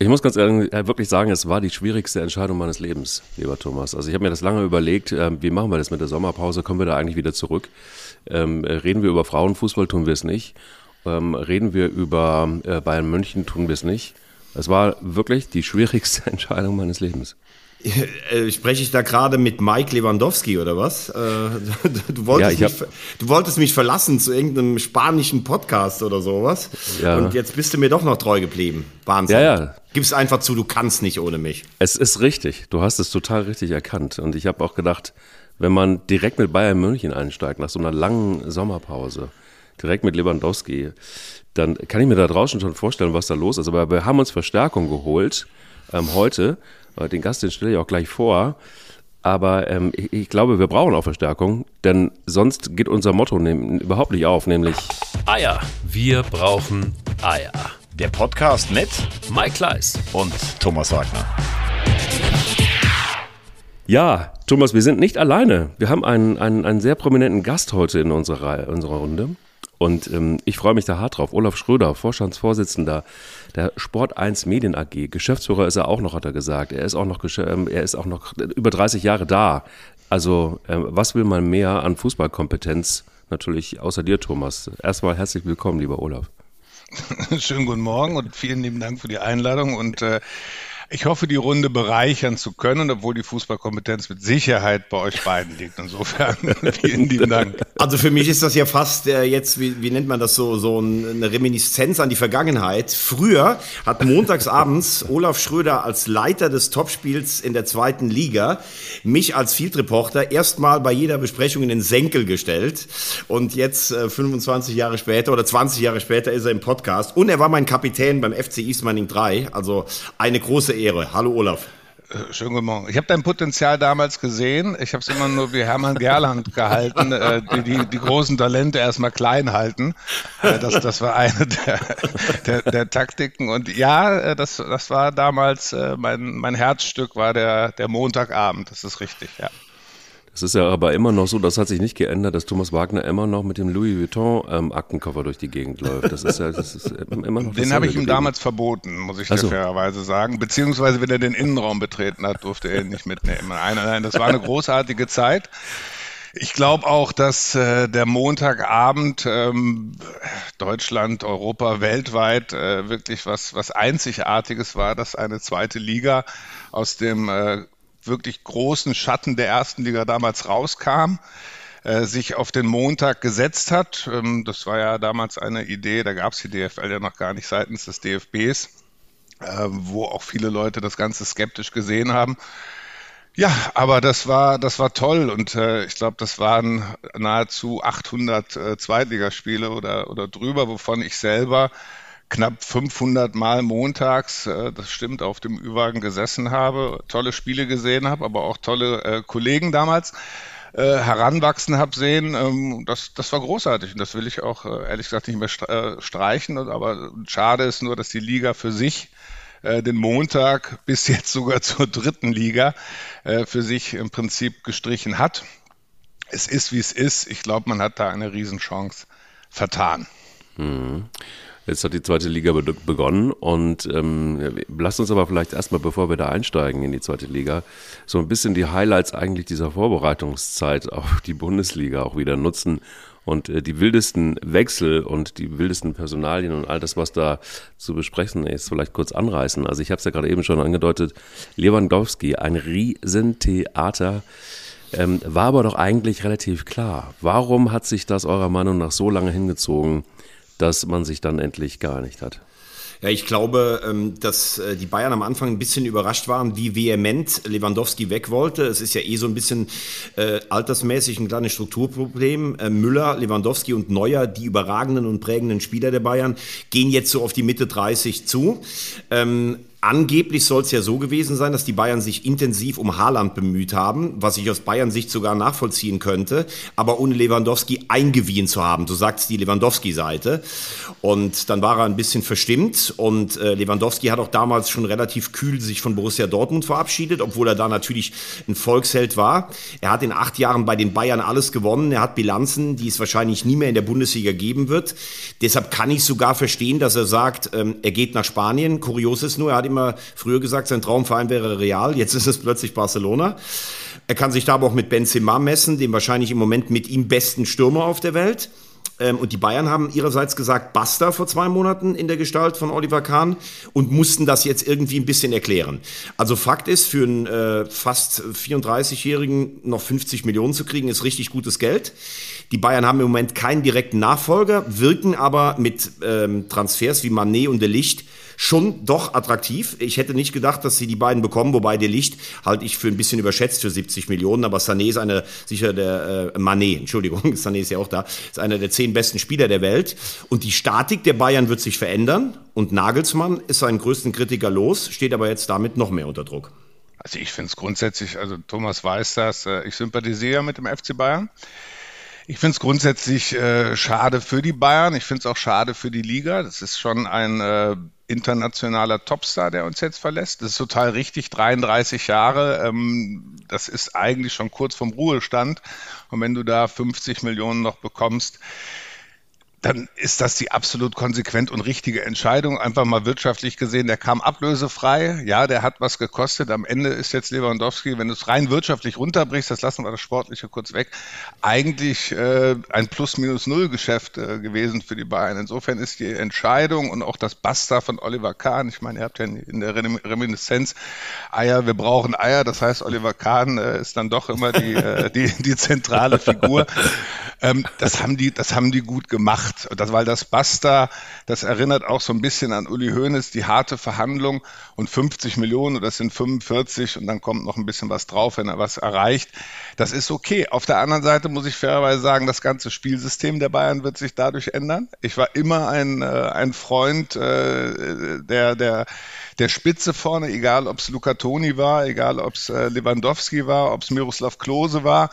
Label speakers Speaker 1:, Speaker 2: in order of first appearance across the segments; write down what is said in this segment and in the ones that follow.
Speaker 1: Ich muss ganz ehrlich äh, wirklich sagen, es war die schwierigste Entscheidung meines Lebens, lieber Thomas. Also ich habe mir das lange überlegt, äh, wie machen wir das mit der Sommerpause? Kommen wir da eigentlich wieder zurück? Ähm, reden wir über Frauenfußball, tun wir es nicht. Ähm, reden wir über äh, Bayern München, tun wir es nicht. Es war wirklich die schwierigste Entscheidung meines Lebens.
Speaker 2: Äh, spreche ich da gerade mit Mike Lewandowski oder was? Äh, du, wolltest ja, mich, du wolltest mich verlassen zu irgendeinem spanischen Podcast oder sowas. Ja. Und jetzt bist du mir doch noch treu geblieben. Wahnsinn. Ja, ja. Gib's einfach zu, du kannst nicht ohne mich.
Speaker 1: Es ist richtig. Du hast es total richtig erkannt. Und ich habe auch gedacht, wenn man direkt mit Bayern München einsteigt, nach so einer langen Sommerpause, direkt mit Lewandowski, dann kann ich mir da draußen schon vorstellen, was da los ist. Aber wir haben uns Verstärkung geholt ähm, heute äh, den Gast, den stelle ich auch gleich vor. Aber ähm, ich, ich, glaube, wir brauchen auch Verstärkung, denn sonst geht unser Motto nehm, überhaupt nicht auf, nämlich
Speaker 3: Eier. Wir brauchen Eier.
Speaker 4: Der Podcast mit
Speaker 3: Mike Kleiss
Speaker 4: und Thomas Wagner.
Speaker 1: Ja, Thomas, wir sind nicht alleine. Wir haben einen, einen, einen sehr prominenten Gast heute in unserer, unserer Runde. Und ähm, ich freue mich da hart drauf. Olaf Schröder, Vorstandsvorsitzender der Sport 1 Medien AG. Geschäftsführer ist er auch noch, hat er gesagt. Er ist auch noch, ähm, er ist auch noch über 30 Jahre da. Also, ähm, was will man mehr an Fußballkompetenz? Natürlich außer dir, Thomas. Erstmal herzlich willkommen, lieber Olaf.
Speaker 5: Schönen guten Morgen und vielen lieben Dank für die Einladung. Und äh, ich hoffe, die Runde bereichern zu können, obwohl die Fußballkompetenz mit Sicherheit bei euch beiden liegt. Insofern vielen lieben Dank.
Speaker 2: Also für mich ist das ja fast äh, jetzt, wie, wie nennt man das so, so eine Reminiszenz an die Vergangenheit. Früher hat montagsabends Olaf Schröder als Leiter des Topspiels in der zweiten Liga mich als Field Reporter erstmal bei jeder Besprechung in den Senkel gestellt. Und jetzt, äh, 25 Jahre später oder 20 Jahre später, ist er im Podcast. Und er war mein Kapitän beim FC East Manning 3. Also eine große Ehre. Hallo Olaf.
Speaker 5: Äh, schönen guten Morgen. Ich habe dein Potenzial damals gesehen. Ich habe es immer nur wie Hermann Gerland gehalten, äh, die, die, die, großen Talente erstmal klein halten. Äh, das, das war eine der, der, der, Taktiken. Und ja, äh, das, das war damals äh, mein, mein Herzstück, war der, der Montagabend. Das ist richtig, ja.
Speaker 1: Es ist ja aber immer noch so, das hat sich nicht geändert, dass Thomas Wagner immer noch mit dem Louis Vuitton ähm, Aktenkoffer durch die Gegend läuft. Das ist ja, das ist
Speaker 5: immer noch. Den habe ich ihm damals verboten, muss ich so. fairerweise sagen. Beziehungsweise, wenn er den Innenraum betreten hat, durfte er ihn nicht mitnehmen. Nein, nein, das war eine großartige Zeit. Ich glaube auch, dass äh, der Montagabend ähm, Deutschland, Europa, weltweit äh, wirklich was, was Einzigartiges war, dass eine zweite Liga aus dem äh, wirklich großen Schatten der ersten Liga damals rauskam, äh, sich auf den Montag gesetzt hat. Ähm, das war ja damals eine Idee, da gab es die DFL ja noch gar nicht seitens des DFBs, äh, wo auch viele Leute das Ganze skeptisch gesehen haben. Ja, aber das war das war toll und äh, ich glaube, das waren nahezu 800 äh, Zweitligaspiele oder oder drüber, wovon ich selber knapp 500 Mal montags, äh, das stimmt, auf dem Ü-Wagen gesessen habe, tolle Spiele gesehen habe, aber auch tolle äh, Kollegen damals äh, heranwachsen habe sehen. Ähm, das, das war großartig und das will ich auch äh, ehrlich gesagt nicht mehr äh, streichen. Aber schade ist nur, dass die Liga für sich den Montag bis jetzt sogar zur dritten Liga für sich im Prinzip gestrichen hat. Es ist, wie es ist. Ich glaube, man hat da eine Riesenchance vertan.
Speaker 1: Mhm. Jetzt hat die zweite Liga begonnen und ähm, lasst uns aber vielleicht erstmal, bevor wir da einsteigen in die zweite Liga, so ein bisschen die Highlights eigentlich dieser Vorbereitungszeit auf die Bundesliga auch wieder nutzen und äh, die wildesten Wechsel und die wildesten Personalien und all das, was da zu besprechen ist, vielleicht kurz anreißen. Also ich habe es ja gerade eben schon angedeutet, Lewandowski, ein Riesentheater. Ähm, war aber doch eigentlich relativ klar. Warum hat sich das eurer Meinung nach so lange hingezogen? Dass man sich dann endlich geeinigt hat.
Speaker 2: Ja, ich glaube, ähm, dass äh, die Bayern am Anfang ein bisschen überrascht waren, wie vehement Lewandowski weg wollte. Es ist ja eh so ein bisschen äh, altersmäßig ein kleines Strukturproblem. Äh, Müller, Lewandowski und Neuer, die überragenden und prägenden Spieler der Bayern, gehen jetzt so auf die Mitte 30 zu. Ähm, Angeblich soll es ja so gewesen sein, dass die Bayern sich intensiv um Haaland bemüht haben, was ich aus Bayern Sicht sogar nachvollziehen könnte, aber ohne Lewandowski eingewiehen zu haben. So sagt es die Lewandowski-Seite. Und dann war er ein bisschen verstimmt und äh, Lewandowski hat auch damals schon relativ kühl sich von Borussia Dortmund verabschiedet, obwohl er da natürlich ein Volksheld war. Er hat in acht Jahren bei den Bayern alles gewonnen. Er hat Bilanzen, die es wahrscheinlich nie mehr in der Bundesliga geben wird. Deshalb kann ich sogar verstehen, dass er sagt, ähm, er geht nach Spanien. Kurios ist nur, er hat immer früher gesagt, sein Traumverein wäre Real. Jetzt ist es plötzlich Barcelona. Er kann sich da aber auch mit Benzema messen, dem wahrscheinlich im Moment mit ihm besten Stürmer auf der Welt. Ähm, und die Bayern haben ihrerseits gesagt, basta vor zwei Monaten in der Gestalt von Oliver Kahn und mussten das jetzt irgendwie ein bisschen erklären. Also Fakt ist, für einen äh, fast 34-Jährigen noch 50 Millionen zu kriegen, ist richtig gutes Geld. Die Bayern haben im Moment keinen direkten Nachfolger, wirken aber mit ähm, Transfers wie Manet und De Licht schon doch attraktiv. Ich hätte nicht gedacht, dass sie die beiden bekommen, wobei der Licht halte ich für ein bisschen überschätzt für 70 Millionen, aber Sané ist einer, sicher der, äh, Mané, Entschuldigung, Sané ist ja auch da, ist einer der zehn besten Spieler der Welt. Und die Statik der Bayern wird sich verändern und Nagelsmann ist seinen größten Kritiker los, steht aber jetzt damit noch mehr unter Druck.
Speaker 5: Also ich finde es grundsätzlich, also Thomas weiß das, äh, ich sympathisiere mit dem FC Bayern. Ich finde es grundsätzlich äh, schade für die Bayern. Ich finde es auch schade für die Liga. Das ist schon ein äh, internationaler Topstar, der uns jetzt verlässt. Das ist total richtig, 33 Jahre. Ähm, das ist eigentlich schon kurz vom Ruhestand. Und wenn du da 50 Millionen noch bekommst, dann ist das die absolut konsequent und richtige Entscheidung. Einfach mal wirtschaftlich gesehen, der kam ablösefrei. Ja, der hat was gekostet. Am Ende ist jetzt Lewandowski, wenn du es rein wirtschaftlich runterbrichst, das lassen wir das Sportliche kurz weg, eigentlich äh, ein Plus-Minus-Null-Geschäft äh, gewesen für die Bayern. Insofern ist die Entscheidung und auch das Basta von Oliver Kahn, ich meine, ihr habt ja in der Reminiszenz Eier, wir brauchen Eier. Das heißt, Oliver Kahn äh, ist dann doch immer die, äh, die, die zentrale Figur. Ähm, das haben die, das haben die gut gemacht. Das, weil das Basta, das erinnert auch so ein bisschen an Uli Hoeneß, die harte Verhandlung und 50 Millionen, das sind 45 und dann kommt noch ein bisschen was drauf, wenn er was erreicht. Das ist okay. Auf der anderen Seite muss ich fairerweise sagen, das ganze Spielsystem der Bayern wird sich dadurch ändern. Ich war immer ein, äh, ein Freund äh, der, der, der Spitze vorne, egal ob es Luca Toni war, egal ob es äh, Lewandowski war, ob es Miroslav Klose war.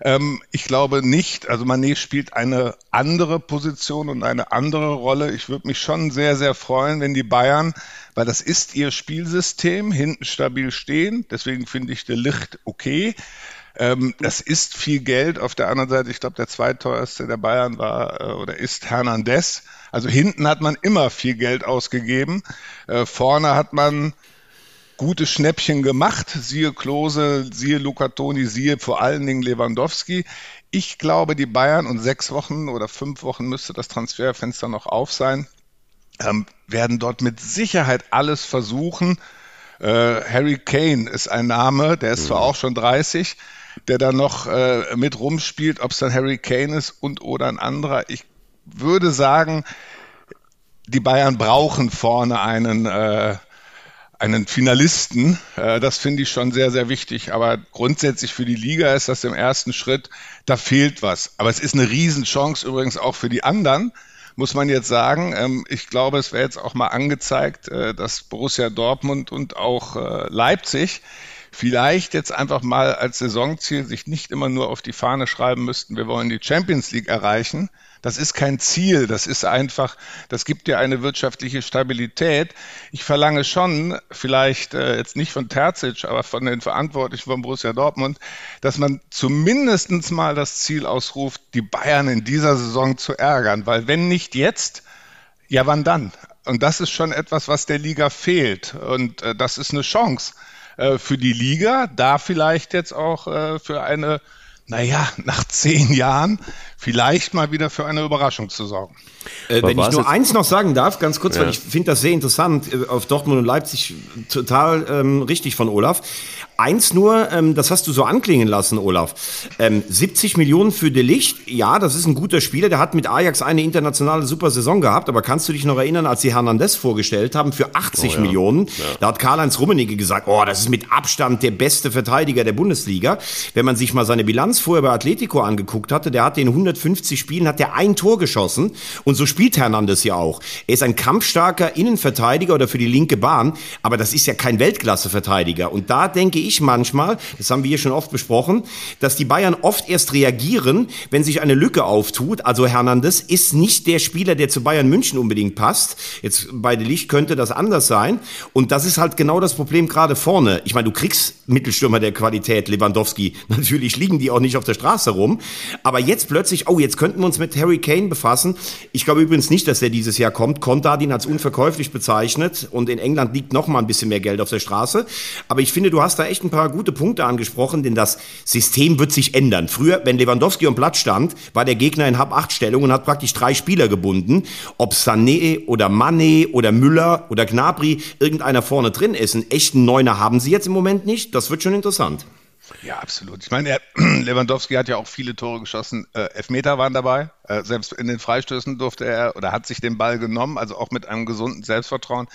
Speaker 5: Ähm, ich glaube nicht, also Manet spielt eine andere Position und eine andere Rolle. Ich würde mich schon sehr, sehr freuen, wenn die Bayern, weil das ist ihr Spielsystem, hinten stabil stehen. Deswegen finde ich der Licht okay. Ähm, das ist viel Geld. Auf der anderen Seite, ich glaube, der zweiteuerste der Bayern war äh, oder ist Hernandez. Also hinten hat man immer viel Geld ausgegeben. Äh, vorne hat man gute Schnäppchen gemacht. Siehe Klose, siehe Luca Toni, siehe vor allen Dingen Lewandowski. Ich glaube, die Bayern und sechs Wochen oder fünf Wochen müsste das Transferfenster noch auf sein, ähm, werden dort mit Sicherheit alles versuchen. Äh, Harry Kane ist ein Name, der ist zwar mhm. auch schon 30, der da noch äh, mit rumspielt, ob es dann Harry Kane ist und oder ein anderer. Ich würde sagen, die Bayern brauchen vorne einen äh, einen Finalisten. Äh, das finde ich schon sehr, sehr wichtig. Aber grundsätzlich für die Liga ist das im ersten Schritt, da fehlt was. Aber es ist eine Riesenchance übrigens auch für die anderen, muss man jetzt sagen. Ähm, ich glaube, es wäre jetzt auch mal angezeigt, äh, dass Borussia Dortmund und auch äh, Leipzig vielleicht jetzt einfach mal als Saisonziel sich nicht immer nur auf die Fahne schreiben müssten, wir wollen die Champions League erreichen, das ist kein Ziel, das ist einfach, das gibt dir eine wirtschaftliche Stabilität. Ich verlange schon, vielleicht äh, jetzt nicht von Terzic, aber von den Verantwortlichen von Borussia Dortmund, dass man zumindest mal das Ziel ausruft, die Bayern in dieser Saison zu ärgern. Weil wenn nicht jetzt, ja wann dann? Und das ist schon etwas, was der Liga fehlt. Und äh, das ist eine Chance äh, für die Liga, da vielleicht jetzt auch äh, für eine naja, nach zehn Jahren vielleicht mal wieder für eine Überraschung zu sorgen.
Speaker 2: Äh, wenn ich nur eins noch sagen darf, ganz kurz, ja. weil ich finde das sehr interessant, äh, auf Dortmund und Leipzig total ähm, richtig von Olaf. Eins nur, ähm, das hast du so anklingen lassen, Olaf. Ähm, 70 Millionen für De Licht, ja, das ist ein guter Spieler, der hat mit Ajax eine internationale super Saison gehabt, aber kannst du dich noch erinnern, als sie Hernandez vorgestellt haben für 80 oh, ja. Millionen, ja. da hat Karl-Heinz Rummenigge gesagt, oh, das ist mit Abstand der beste Verteidiger der Bundesliga. Wenn man sich mal seine Bilanz vorher bei Atletico angeguckt hatte, der hat in 150 Spielen, hat der ein Tor geschossen und so spielt Hernandez ja auch. Er ist ein kampfstarker Innenverteidiger oder für die linke Bahn, aber das ist ja kein Weltklasse-Verteidiger und da denke ich manchmal, das haben wir hier schon oft besprochen, dass die Bayern oft erst reagieren, wenn sich eine Lücke auftut. Also Hernandez ist nicht der Spieler, der zu Bayern München unbedingt passt. Jetzt bei De Licht könnte das anders sein. Und das ist halt genau das Problem gerade vorne. Ich meine, du kriegst Mittelstürmer der Qualität, Lewandowski. Natürlich liegen die auch nicht auf der Straße rum. Aber jetzt plötzlich, oh, jetzt könnten wir uns mit Harry Kane befassen. Ich glaube übrigens nicht, dass er dieses Jahr kommt. Kontadin hat es unverkäuflich bezeichnet. Und in England liegt noch mal ein bisschen mehr Geld auf der Straße. Aber ich finde, du hast da echt ein paar gute Punkte angesprochen, denn das System wird sich ändern. Früher, wenn Lewandowski am Platz stand, war der Gegner in Hab-8-Stellung und hat praktisch drei Spieler gebunden. Ob Sané oder Mané oder Müller oder Gnabry, irgendeiner vorne drin ist. Einen echten Neuner haben sie jetzt im Moment nicht. Das wird schon interessant.
Speaker 5: Ja, absolut. Ich meine, er, Lewandowski hat ja auch viele Tore geschossen. Äh, Elfmeter waren dabei. Äh, selbst in den Freistößen durfte er oder hat sich den Ball genommen, also auch mit einem gesunden Selbstvertrauen.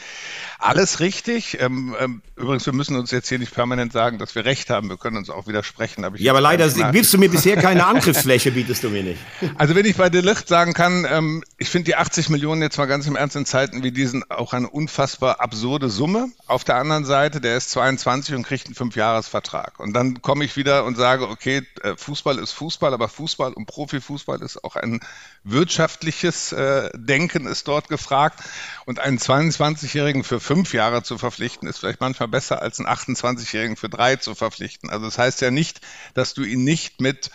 Speaker 5: Alles richtig. Ähm, ähm, übrigens, wir müssen uns jetzt hier nicht permanent sagen, dass wir recht haben. Wir können uns auch widersprechen.
Speaker 2: Aber ja, aber leider gibst du mir bisher keine Angriffsfläche, bietest du mir nicht.
Speaker 5: Also wenn ich bei De Licht sagen kann, ähm, ich finde die 80 Millionen jetzt mal ganz im Ernst in Zeiten wie diesen auch eine unfassbar absurde Summe. Auf der anderen Seite, der ist 22 und kriegt einen Fünfjahresvertrag. Und dann komme ich wieder und sage, okay, äh, Fußball ist Fußball, aber Fußball und Profifußball ist auch ein wirtschaftliches äh, Denken ist dort gefragt. Und einen 22-Jährigen für fünf Jahre zu verpflichten, ist vielleicht manchmal besser als einen 28-Jährigen für drei zu verpflichten. Also das heißt ja nicht, dass du ihn nicht mit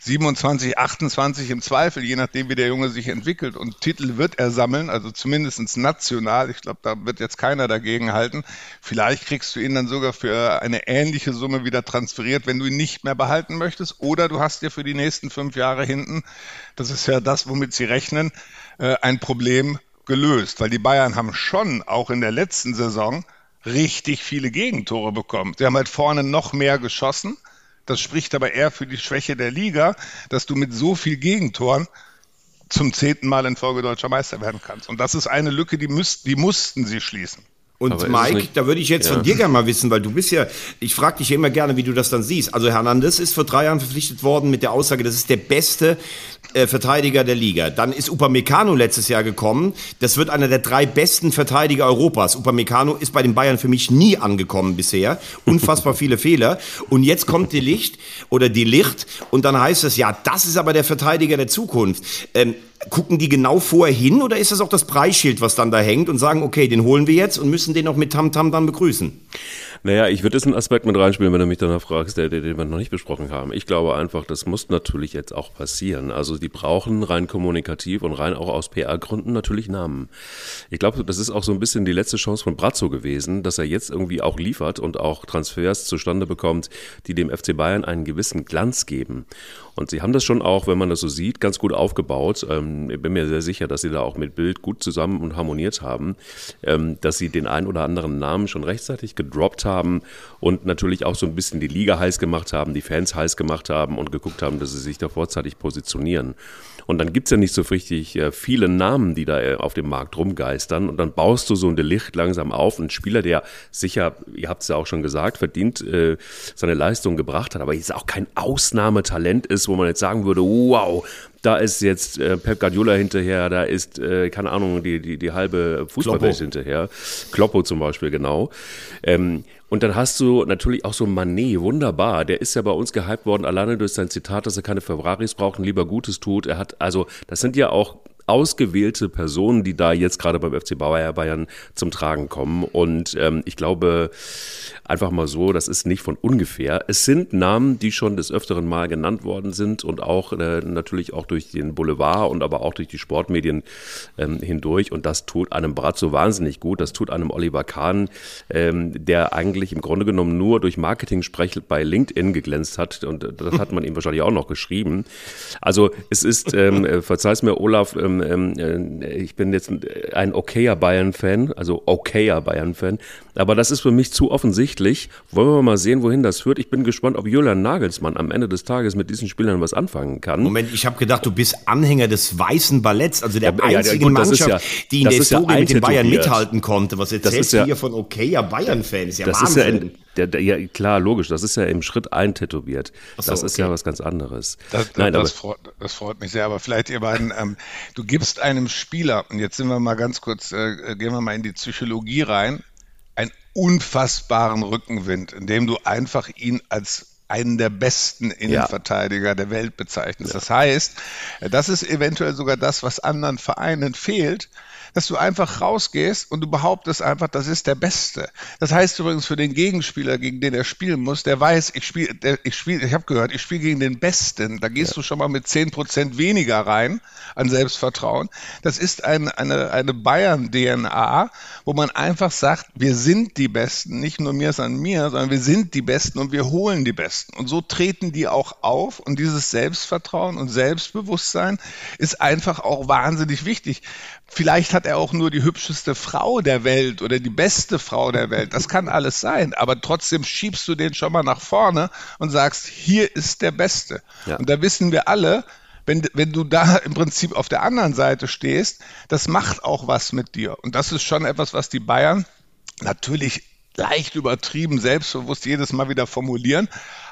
Speaker 5: 27, 28 im Zweifel, je nachdem, wie der Junge sich entwickelt. Und Titel wird er sammeln, also zumindest national. Ich glaube, da wird jetzt keiner dagegen halten. Vielleicht kriegst du ihn dann sogar für eine ähnliche Summe wieder transferiert, wenn du ihn nicht mehr behalten möchtest. Oder du hast dir für die nächsten fünf Jahre hinten, das ist ja das, womit sie rechnen, äh, ein Problem gelöst. Weil die Bayern haben schon auch in der letzten Saison richtig viele Gegentore bekommen. Sie haben halt vorne noch mehr geschossen das spricht aber eher für die Schwäche der Liga, dass du mit so viel Gegentoren zum zehnten Mal in Folge deutscher Meister werden kannst. Und das ist eine Lücke, die, müsst, die mussten sie schließen.
Speaker 2: Und Aber Mike, da würde ich jetzt ja. von dir gerne mal wissen, weil du bist ja, ich frage dich ja immer gerne, wie du das dann siehst. Also Hernandez ist vor drei Jahren verpflichtet worden mit der Aussage, das ist der beste äh, Verteidiger der Liga. Dann ist Upamecano letztes Jahr gekommen. Das wird einer der drei besten Verteidiger Europas. Upamecano ist bei den Bayern für mich nie angekommen bisher. Unfassbar viele Fehler. Und jetzt kommt die Licht oder die Licht und dann heißt es, ja, das ist aber der Verteidiger der Zukunft. Ähm, gucken die genau vorher hin oder ist das auch das Preisschild, was dann da hängt und sagen, okay, den holen wir jetzt und müssen den auch mit Tamtam -Tam dann begrüßen?
Speaker 1: Naja, ich würde jetzt einen Aspekt mit reinspielen, wenn du mich danach fragst, der, den wir noch nicht besprochen haben. Ich glaube einfach, das muss natürlich jetzt auch passieren. Also die brauchen rein kommunikativ und rein auch aus PR-Gründen natürlich Namen. Ich glaube, das ist auch so ein bisschen die letzte Chance von Brazzo gewesen, dass er jetzt irgendwie auch liefert und auch Transfers zustande bekommt, die dem FC Bayern einen gewissen Glanz geben. Und sie haben das schon auch, wenn man das so sieht, ganz gut aufgebaut. Ähm, ich bin mir sehr sicher, dass sie da auch mit Bild gut zusammen und harmoniert haben, ähm, dass sie den einen oder anderen Namen schon rechtzeitig gedroppt haben und natürlich auch so ein bisschen die Liga heiß gemacht haben, die Fans heiß gemacht haben und geguckt haben, dass sie sich da vorzeitig positionieren. Und dann gibt's ja nicht so richtig äh, viele Namen, die da äh, auf dem Markt rumgeistern. Und dann baust du so ein Delicht langsam auf. Ein Spieler, der sicher, ihr habt es ja auch schon gesagt, verdient äh, seine Leistung gebracht hat, aber jetzt auch kein Ausnahmetalent ist, wo man jetzt sagen würde, wow, da ist jetzt äh, Pep Guardiola hinterher, da ist, äh, keine Ahnung, die, die, die halbe Fußballwelt hinterher. Kloppo zum Beispiel, genau. Ähm, und dann hast du natürlich auch so Manet, wunderbar. Der ist ja bei uns gehypt worden, alleine durch sein Zitat, dass er keine Ferraris braucht und lieber Gutes tut. Er hat, also, das sind ja auch ausgewählte Personen, die da jetzt gerade beim FC Bayern zum Tragen kommen. Und ähm, ich glaube, einfach mal so, das ist nicht von ungefähr. Es sind Namen, die schon des öfteren Mal genannt worden sind und auch äh, natürlich auch durch den Boulevard und aber auch durch die Sportmedien ähm, hindurch. Und das tut einem Brazzo wahnsinnig gut. Das tut einem Oliver Kahn, ähm, der eigentlich im Grunde genommen nur durch Marketing-Sprech bei LinkedIn geglänzt hat. Und das hat man ihm wahrscheinlich auch noch geschrieben. Also es ist, ähm, äh, verzeih's mir, Olaf, ähm, ähm, äh, ich bin jetzt ein okayer Bayern-Fan, also okayer Bayern-Fan, aber das ist für mich zu offensichtlich. Wollen wir mal sehen, wohin das führt. Ich bin gespannt, ob Julian Nagelsmann am Ende des Tages mit diesen Spielern was anfangen kann.
Speaker 2: Moment, ich habe gedacht, du bist Anhänger des weißen Balletts, also der ja, einzigen ja, gut, Mannschaft, ja, die in der Historie mit den Bayern mithalten konnte. Was erzählst du hier von okayer Bayern-Fan? Ist ja
Speaker 1: das Wahnsinn. Ist ja der, der, ja, klar, logisch, das ist ja im Schritt eintätowiert. So, das ist okay. ja was ganz anderes.
Speaker 5: Das, Nein, das, aber, freut, das freut mich sehr, aber vielleicht ihr beiden, ähm, du gibst einem Spieler, und jetzt sind wir mal ganz kurz, äh, gehen wir mal in die Psychologie rein, ein unfassbaren Rückenwind, indem du einfach ihn als einen der besten Innenverteidiger ja. der Welt bezeichnest. Ja. Das heißt, das ist eventuell sogar das, was anderen Vereinen fehlt, dass du einfach rausgehst und du behauptest einfach, das ist der Beste. Das heißt übrigens für den Gegenspieler, gegen den er spielen muss, der weiß, ich spiele, ich spiele, ich habe gehört, ich spiele gegen den Besten. Da gehst ja. du schon mal mit zehn Prozent weniger rein an Selbstvertrauen. Das ist ein, eine, eine Bayern-DNA, wo man einfach sagt, wir sind die Besten, nicht nur mir ist an mir, sondern wir sind die Besten und wir holen die Besten. Und so treten die auch auf und dieses Selbstvertrauen und Selbstbewusstsein ist einfach auch wahnsinnig wichtig. Vielleicht hat er auch nur die hübscheste Frau der Welt oder die beste Frau der Welt. Das kann alles sein. Aber trotzdem schiebst du den schon mal nach vorne und sagst, hier ist der Beste. Ja. Und da wissen wir alle, wenn, wenn du da im Prinzip auf der anderen Seite stehst, das macht auch was mit dir. Und das ist schon etwas, was die Bayern natürlich leicht übertrieben, selbstbewusst jedes Mal wieder formulieren.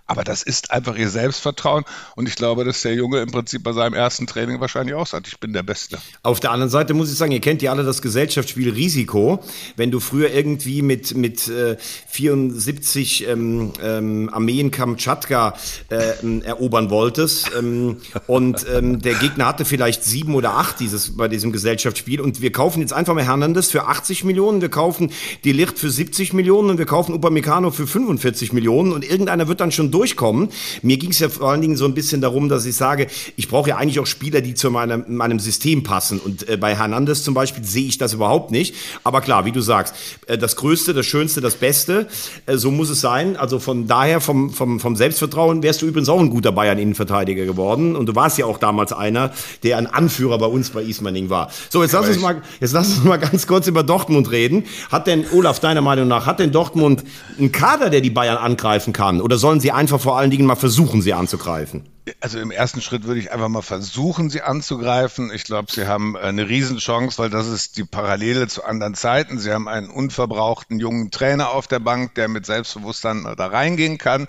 Speaker 5: Aber das ist einfach ihr Selbstvertrauen. Und ich glaube, dass der Junge im Prinzip bei seinem ersten Training wahrscheinlich auch sagt, ich bin der Beste.
Speaker 2: Auf der anderen Seite muss ich sagen, ihr kennt ja alle das Gesellschaftsspiel Risiko. Wenn du früher irgendwie mit, mit äh, 74 ähm, ähm, Armeen Kamtschatka äh, erobern wolltest ähm, und ähm, der Gegner hatte vielleicht sieben oder acht dieses, bei diesem Gesellschaftsspiel und wir kaufen jetzt einfach mal Hernandez für 80 Millionen, wir kaufen die Licht für 70 Millionen und wir kaufen Upamecano für 45 Millionen und irgendeiner wird dann schon durchkommen. Mir ging es ja vor allen Dingen so ein bisschen darum, dass ich sage, ich brauche ja eigentlich auch Spieler, die zu meinem, meinem System passen. Und äh, bei Hernandez zum Beispiel sehe ich das überhaupt nicht. Aber klar, wie du sagst, äh, das Größte, das Schönste, das Beste, äh, so muss es sein. Also von daher, vom, vom, vom Selbstvertrauen, wärst du übrigens auch ein guter Bayern-Innenverteidiger geworden. Und du warst ja auch damals einer, der ein Anführer bei uns bei Ismaning war. So, jetzt lass uns mal, jetzt lass uns mal ganz kurz über Dortmund reden. Hat denn, Olaf, deiner Meinung nach, hat denn Dortmund einen Kader, der die Bayern angreifen kann? Oder sollen sie einfach einfach vor allen Dingen mal versuchen, sie anzugreifen?
Speaker 5: Also im ersten Schritt würde ich einfach mal versuchen, sie anzugreifen. Ich glaube, sie haben eine Riesenchance, weil das ist die Parallele zu anderen Zeiten. Sie haben einen unverbrauchten jungen Trainer auf der Bank, der mit Selbstbewusstsein da reingehen kann.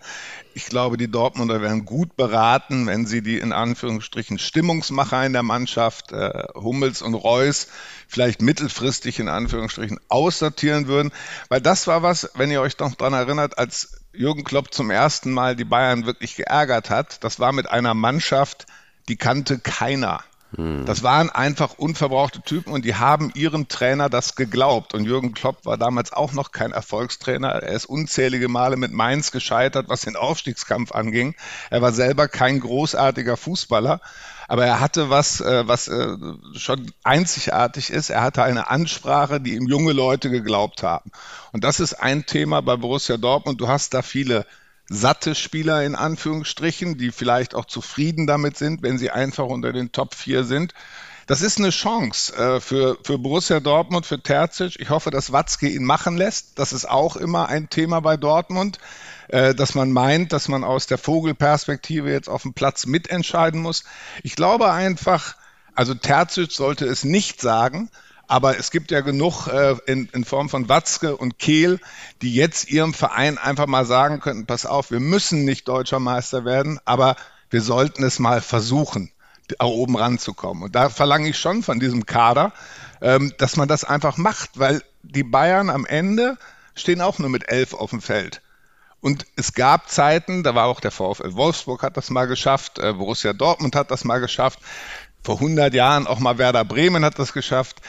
Speaker 5: Ich glaube, die Dortmunder werden gut beraten, wenn sie die in Anführungsstrichen Stimmungsmacher in der Mannschaft, äh, Hummels und Reus, vielleicht mittelfristig in Anführungsstrichen aussortieren würden. Weil das war was, wenn ihr euch noch dran erinnert, als Jürgen Klopp zum ersten Mal die Bayern wirklich geärgert hat, das war mit einer Mannschaft, die kannte keiner. Hm. Das waren einfach unverbrauchte Typen und die haben ihrem Trainer das geglaubt. Und Jürgen Klopp war damals auch noch kein Erfolgstrainer. Er ist unzählige Male mit Mainz gescheitert, was den Aufstiegskampf anging. Er war selber kein großartiger Fußballer, aber er hatte was, äh, was äh, schon einzigartig ist. Er hatte eine Ansprache, die ihm junge Leute geglaubt haben. Und das ist ein Thema bei Borussia Dortmund. Du hast da viele satte Spieler in Anführungsstrichen, die vielleicht auch zufrieden damit sind, wenn sie einfach unter den Top 4 sind. Das ist eine Chance äh, für, für Borussia Dortmund, für Terzic. Ich hoffe, dass Watzke ihn machen lässt. Das ist auch immer ein Thema bei Dortmund, äh, dass man meint, dass man aus der Vogelperspektive jetzt auf dem Platz mitentscheiden muss. Ich glaube einfach, also Terzic sollte es nicht sagen, aber es gibt ja genug äh, in, in Form von Watzke und Kehl, die jetzt ihrem Verein einfach mal sagen könnten, pass auf, wir müssen nicht deutscher Meister werden, aber wir sollten es mal versuchen oben ranzukommen. Und da verlange ich schon von diesem Kader, ähm, dass man das einfach macht, weil die Bayern am Ende stehen auch nur mit elf auf dem Feld. Und es gab Zeiten, da war auch der VfL Wolfsburg hat das mal geschafft, äh, Borussia Dortmund hat das mal geschafft, vor 100 Jahren auch mal Werder Bremen hat das geschafft.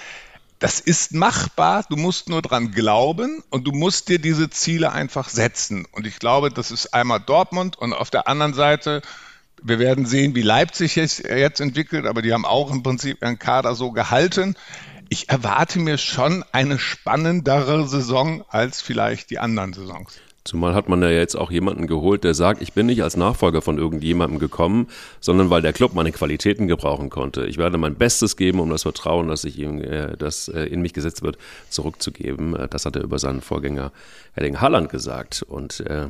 Speaker 5: Das ist machbar, du musst nur dran glauben und du musst dir diese Ziele einfach setzen. Und ich glaube, das ist einmal Dortmund und auf der anderen Seite wir werden sehen, wie Leipzig es jetzt entwickelt, aber die haben auch im Prinzip ihren Kader so gehalten. Ich erwarte mir schon eine spannendere Saison als vielleicht die anderen Saisons.
Speaker 1: Zumal hat man ja jetzt auch jemanden geholt, der sagt, ich bin nicht als Nachfolger von irgendjemandem gekommen, sondern weil der Club meine Qualitäten gebrauchen konnte. Ich werde mein Bestes geben, um das Vertrauen, das, ich ihm, äh, das äh, in mich gesetzt wird, zurückzugeben. Äh, das hat er über seinen Vorgänger Erling Halland gesagt. Und äh,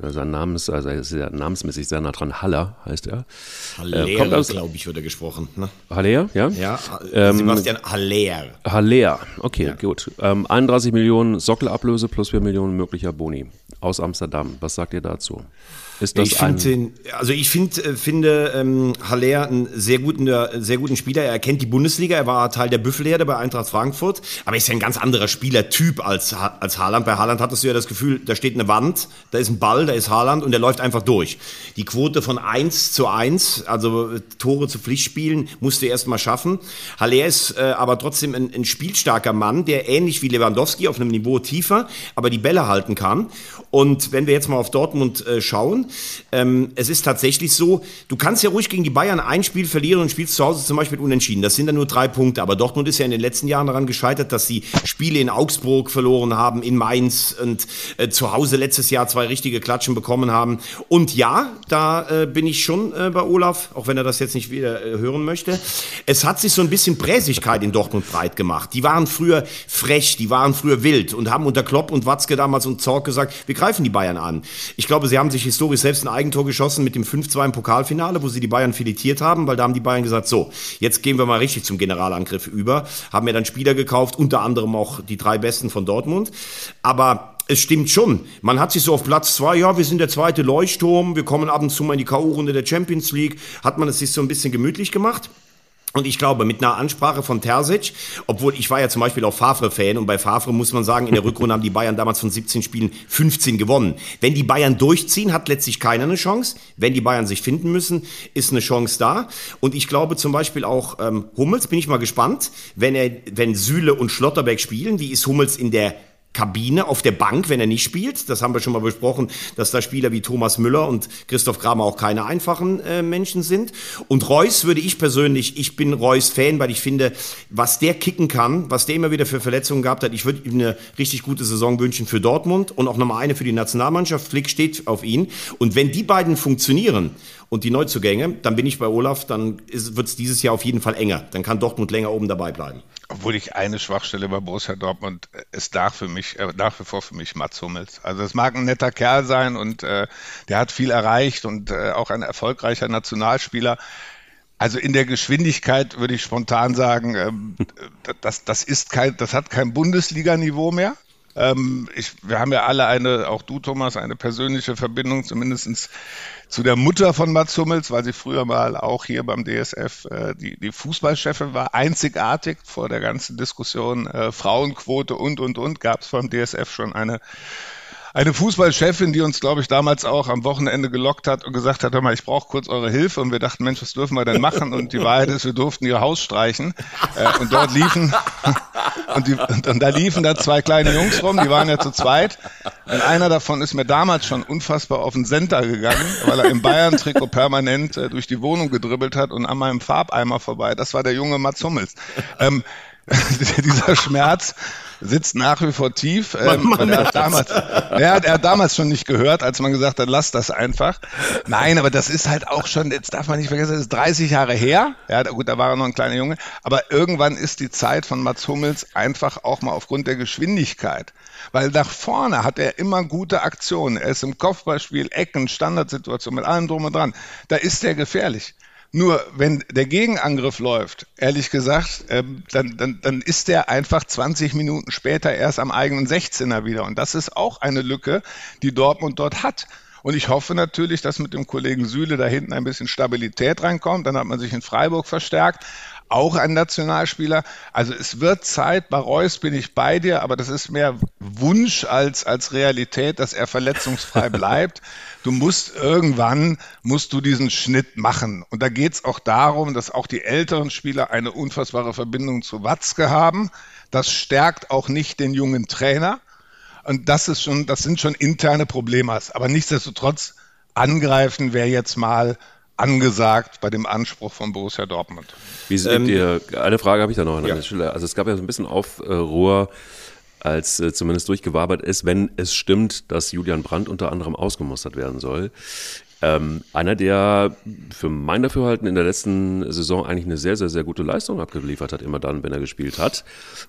Speaker 1: sein Name ist, also ist ja namensmäßig sehr nah dran. Haller heißt er.
Speaker 2: Haller, äh, glaube ich, wird er gesprochen. Ne?
Speaker 1: Haller, ja?
Speaker 2: Ja, ähm, Sebastian Haller.
Speaker 1: Haller, okay, ja. gut. Ähm, 31 Millionen Sockelablöse plus 4 Millionen möglicher Boni aus Amsterdam. Was sagt ihr dazu? Ist das
Speaker 2: ich finde, also ich find, äh, finde ähm, Haller einen sehr guten, sehr guten Spieler. Er kennt die Bundesliga, er war Teil der Büffelherde bei Eintracht Frankfurt, aber er ist ja ein ganz anderer Spielertyp als, als Haaland. Bei Haaland hattest du ja das Gefühl, da steht eine Wand, da ist ein Ball, da ist Haaland und der läuft einfach durch. Die Quote von 1 zu 1, also äh, Tore zu Pflichtspielen, musste er erst mal schaffen. Haller ist äh, aber trotzdem ein, ein spielstarker Mann, der ähnlich wie Lewandowski auf einem Niveau tiefer, aber die Bälle halten kann. Und wenn wir jetzt mal auf Dortmund äh, schauen, ähm, es ist tatsächlich so, du kannst ja ruhig gegen die Bayern ein Spiel verlieren und spielst zu Hause zum Beispiel unentschieden. Das sind dann nur drei Punkte. Aber Dortmund ist ja in den letzten Jahren daran gescheitert, dass sie Spiele in Augsburg verloren haben, in Mainz und äh, zu Hause letztes Jahr zwei richtige Klatschen bekommen haben. Und ja, da äh, bin ich schon äh, bei Olaf, auch wenn er das jetzt nicht wieder äh, hören möchte. Es hat sich so ein bisschen Präsigkeit in Dortmund breit gemacht. Die waren früher frech, die waren früher wild und haben unter Klopp und Watzke damals und Zorg gesagt, wir greifen die Bayern an. Ich glaube, sie haben sich historisch selbst ein Eigentor geschossen mit dem 5-2 im Pokalfinale, wo sie die Bayern filetiert haben, weil da haben die Bayern gesagt, so, jetzt gehen wir mal richtig zum Generalangriff über. Haben mir dann Spieler gekauft, unter anderem auch die drei besten von Dortmund. Aber es stimmt schon. Man hat sich so auf Platz zwei, ja, wir sind der zweite Leuchtturm, wir kommen ab und zu mal in die K.O.-Runde der Champions League, hat man es sich so ein bisschen gemütlich gemacht. Und ich glaube, mit einer Ansprache von Terzic, obwohl ich war ja zum Beispiel auch Favre-Fan und bei Favre muss man sagen, in der Rückrunde haben die Bayern damals von 17 Spielen 15 gewonnen. Wenn die Bayern durchziehen, hat letztlich keiner eine Chance. Wenn die Bayern sich finden müssen, ist eine Chance da. Und ich glaube zum Beispiel auch ähm, Hummels, bin ich mal gespannt, wenn er, wenn Süle und Schlotterbeck spielen, wie ist Hummels in der Kabine auf der Bank, wenn er nicht spielt. Das haben wir schon mal besprochen, dass da Spieler wie Thomas Müller und Christoph Kramer auch keine einfachen äh, Menschen sind. Und Reus würde ich persönlich, ich bin Reus Fan, weil ich finde, was der kicken kann, was der immer wieder für Verletzungen gehabt hat, ich würde ihm eine richtig gute Saison wünschen für Dortmund und auch nochmal eine für die Nationalmannschaft. Flick steht auf ihn. Und wenn die beiden funktionieren und die Neuzugänge, dann bin ich bei Olaf, dann wird es dieses Jahr auf jeden Fall enger. Dann kann Dortmund länger oben dabei bleiben.
Speaker 5: Obwohl ich eine Schwachstelle bei Borussia Dortmund ist nach für mich, äh, nach wie vor für mich Mats Hummels. Also es mag ein netter Kerl sein und äh, der hat viel erreicht und äh, auch ein erfolgreicher Nationalspieler. Also in der Geschwindigkeit würde ich spontan sagen, ähm, das, das ist kein, das hat kein Bundesliga-Niveau mehr. Ähm, ich, wir haben ja alle eine, auch du Thomas, eine persönliche Verbindung, zumindestens zu der Mutter von Mats Hummels, weil sie früher mal auch hier beim DSF äh, die, die Fußballchefin war, einzigartig vor der ganzen Diskussion äh, Frauenquote und, und, und, gab es vom DSF schon eine eine Fußballchefin, die uns, glaube ich, damals auch am Wochenende gelockt hat und gesagt hat, hör mal, ich brauche kurz eure Hilfe. Und wir dachten, Mensch, was dürfen wir denn machen? Und die Wahrheit ist, wir durften ihr Haus streichen. Äh, und dort liefen, und, die, und, und, da liefen da zwei kleine Jungs rum, die waren ja zu zweit. Und einer davon ist mir damals schon unfassbar auf den Center gegangen, weil er im Bayern-Trikot permanent äh, durch die Wohnung gedribbelt hat und an meinem Farbeimer vorbei. Das war der junge Mats Hummels. Ähm, dieser Schmerz sitzt nach wie vor tief. Ähm, er, hat damals, er, hat, er hat damals schon nicht gehört, als man gesagt hat, lass das einfach. Nein, aber das ist halt auch schon, jetzt darf man nicht vergessen, das ist 30 Jahre her. Ja, gut, da war er noch ein kleiner Junge. Aber irgendwann ist die Zeit von Mats Hummels einfach auch mal aufgrund der Geschwindigkeit. Weil nach vorne hat er immer gute Aktionen. Er ist im Kopfballspiel, Ecken, Standardsituation mit allem drum und dran. Da ist er gefährlich. Nur wenn der Gegenangriff läuft, ehrlich gesagt, ähm, dann, dann, dann ist der einfach 20 Minuten später erst am eigenen 16er wieder. Und das ist auch eine Lücke, die Dortmund dort hat. Und ich hoffe natürlich, dass mit dem Kollegen Süle da hinten ein bisschen Stabilität reinkommt. Dann hat man sich in Freiburg verstärkt auch ein Nationalspieler. Also es wird Zeit, bei Reus bin ich bei dir, aber das ist mehr Wunsch als, als Realität, dass er verletzungsfrei bleibt. Du musst irgendwann, musst du diesen Schnitt machen. Und da geht es auch darum, dass auch die älteren Spieler eine unfassbare Verbindung zu Watzke haben. Das stärkt auch nicht den jungen Trainer. Und das ist schon, das sind schon interne Probleme. Aber nichtsdestotrotz angreifen wäre jetzt mal angesagt bei dem Anspruch von Borussia Dortmund.
Speaker 1: Wie seht ähm, ihr, eine Frage habe ich da noch an ja. der Stelle. Also es gab ja so ein bisschen Aufruhr, als äh, zumindest durchgewabert ist, wenn es stimmt, dass Julian Brandt unter anderem ausgemustert werden soll. Ähm, einer, der für mein Dafürhalten in der letzten Saison eigentlich eine sehr, sehr, sehr gute Leistung abgeliefert hat, immer dann, wenn er gespielt hat.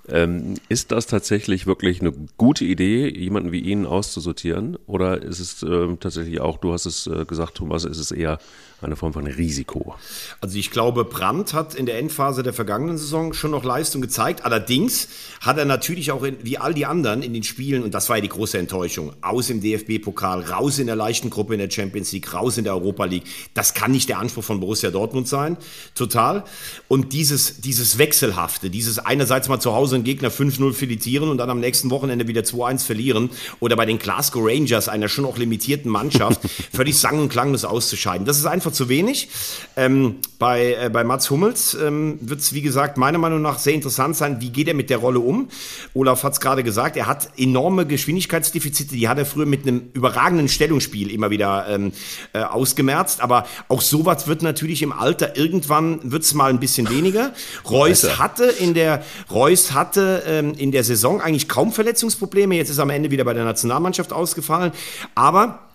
Speaker 1: Ähm, ist das tatsächlich wirklich eine gute Idee, jemanden wie ihn auszusortieren? Oder ist es ähm, tatsächlich auch, du hast es äh, gesagt, Thomas, ist es eher eine Form von Risiko.
Speaker 2: Also ich glaube, Brandt hat in der Endphase der vergangenen Saison schon noch Leistung gezeigt. Allerdings hat er natürlich auch in, wie all die anderen in den Spielen, und das war ja die große Enttäuschung, aus im DFB-Pokal, raus in der leichten Gruppe in der Champions League, raus in der Europa League. Das kann nicht der Anspruch von Borussia Dortmund sein. Total. Und dieses, dieses Wechselhafte, dieses einerseits mal zu Hause einen Gegner 5-0 filetieren und dann am nächsten Wochenende wieder 2-1 verlieren oder bei den Glasgow Rangers, einer schon auch limitierten Mannschaft, völlig sang- und klanglos auszuscheiden. Das ist einfach einfach zu wenig. Ähm, bei, äh, bei Mats Hummels ähm, wird es, wie gesagt, meiner Meinung nach sehr interessant sein, wie geht er mit der Rolle um. Olaf hat es gerade gesagt, er hat enorme Geschwindigkeitsdefizite, die hat er früher mit einem überragenden Stellungsspiel immer wieder ähm, äh, ausgemerzt. Aber auch sowas wird natürlich im Alter irgendwann wird es mal ein bisschen weniger. Reus hatte in der Reus hatte ähm, in der Saison eigentlich kaum Verletzungsprobleme. Jetzt ist er am Ende wieder bei der Nationalmannschaft ausgefallen. Aber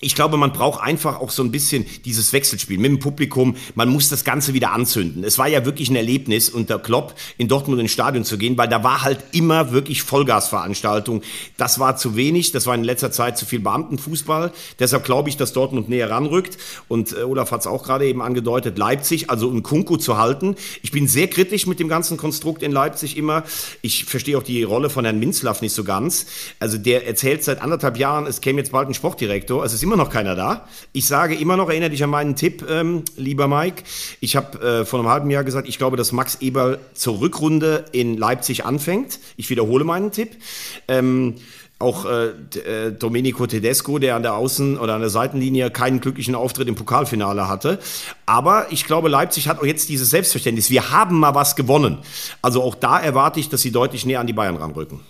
Speaker 2: ich glaube, man braucht einfach auch so ein bisschen dieses Wechselspiel mit dem Publikum. Man muss das Ganze wieder anzünden. Es war ja wirklich ein Erlebnis, unter Klopp in Dortmund ins Stadion zu gehen, weil da war halt immer wirklich Vollgasveranstaltung. Das war zu wenig. Das war in letzter Zeit zu viel Beamtenfußball. Deshalb glaube ich, dass Dortmund näher ranrückt. Und äh, Olaf hat es auch gerade eben angedeutet, Leipzig, also ein Kunku zu halten. Ich bin sehr kritisch mit dem ganzen Konstrukt in Leipzig immer. Ich verstehe auch die Rolle von Herrn Minzlaff nicht so ganz. Also der erzählt seit anderthalb Jahren, es käme jetzt bald ein Sportdirektor. Es ist immer noch keiner da. Ich sage immer noch, erinnere dich an meinen Tipp, ähm, lieber Mike. Ich habe äh, vor einem halben Jahr gesagt, ich glaube, dass Max Eberl zur Rückrunde in Leipzig anfängt. Ich wiederhole meinen Tipp. Ähm, auch äh, äh, Domenico Tedesco, der an der Außen- oder an der Seitenlinie keinen glücklichen Auftritt im Pokalfinale hatte. Aber ich glaube, Leipzig hat auch jetzt dieses Selbstverständnis. Wir haben mal was gewonnen. Also auch da erwarte ich, dass sie deutlich näher an die Bayern ranrücken.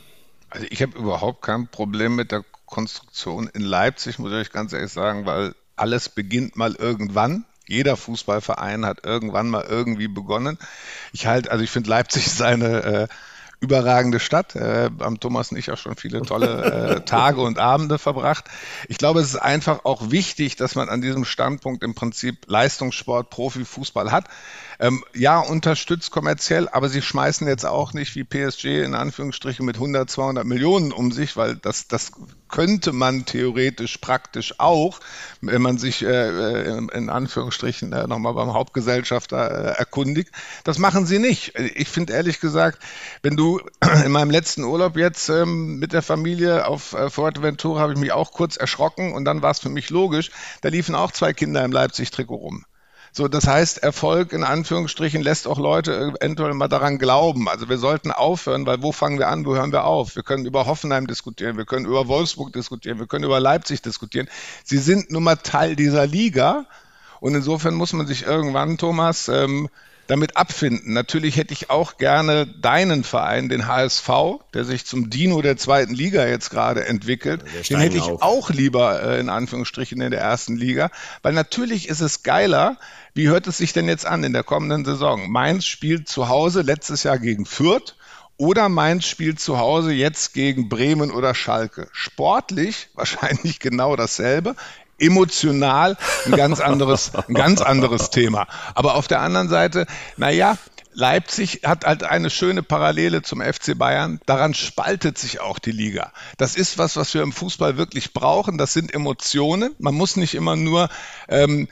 Speaker 5: Also ich habe überhaupt kein Problem mit der Konstruktion in Leipzig, muss ich euch ganz ehrlich sagen, weil alles beginnt mal irgendwann. Jeder Fußballverein hat irgendwann mal irgendwie begonnen. Ich halte, also ich finde Leipzig ist eine äh, überragende Stadt. Äh, haben Thomas und ich auch schon viele tolle äh, Tage und Abende verbracht. Ich glaube, es ist einfach auch wichtig, dass man an diesem Standpunkt im Prinzip Leistungssport, Profifußball hat. Ähm, ja, unterstützt kommerziell, aber sie schmeißen jetzt auch nicht wie PSG in Anführungsstrichen mit 100, 200 Millionen um sich, weil das, das könnte man theoretisch praktisch auch, wenn man sich äh, in Anführungsstrichen äh, nochmal beim Hauptgesellschafter äh, erkundigt. Das machen sie nicht. Ich finde ehrlich gesagt, wenn du in meinem letzten Urlaub jetzt ähm, mit der Familie auf äh, Fuerteventura habe ich mich auch kurz erschrocken und dann war es für mich logisch, da liefen auch zwei Kinder im Leipzig-Trikot rum. So, das heißt, Erfolg in Anführungsstrichen lässt auch Leute eventuell mal daran glauben. Also wir sollten aufhören, weil wo fangen wir an, wo hören wir auf? Wir können über Hoffenheim diskutieren, wir können über Wolfsburg diskutieren, wir können über Leipzig diskutieren. Sie sind nun mal Teil dieser Liga. Und insofern muss man sich irgendwann, Thomas, ähm, damit abfinden. Natürlich hätte ich auch gerne deinen Verein, den HSV, der sich zum Dino der zweiten Liga jetzt gerade entwickelt. Den hätte ich auch lieber äh, in Anführungsstrichen in der ersten Liga, weil natürlich ist es geiler. Wie hört es sich denn jetzt an in der kommenden Saison? Mainz spielt zu Hause letztes Jahr gegen Fürth. Oder Mainz spielt zu Hause jetzt gegen Bremen oder Schalke. Sportlich wahrscheinlich genau dasselbe emotional ein ganz anderes, ein ganz anderes Thema. Aber auf der anderen Seite, naja, Leipzig hat halt eine schöne Parallele zum FC Bayern. Daran spaltet sich auch die Liga. Das ist was, was wir im Fußball wirklich brauchen. Das sind Emotionen. Man muss nicht immer nur ähm,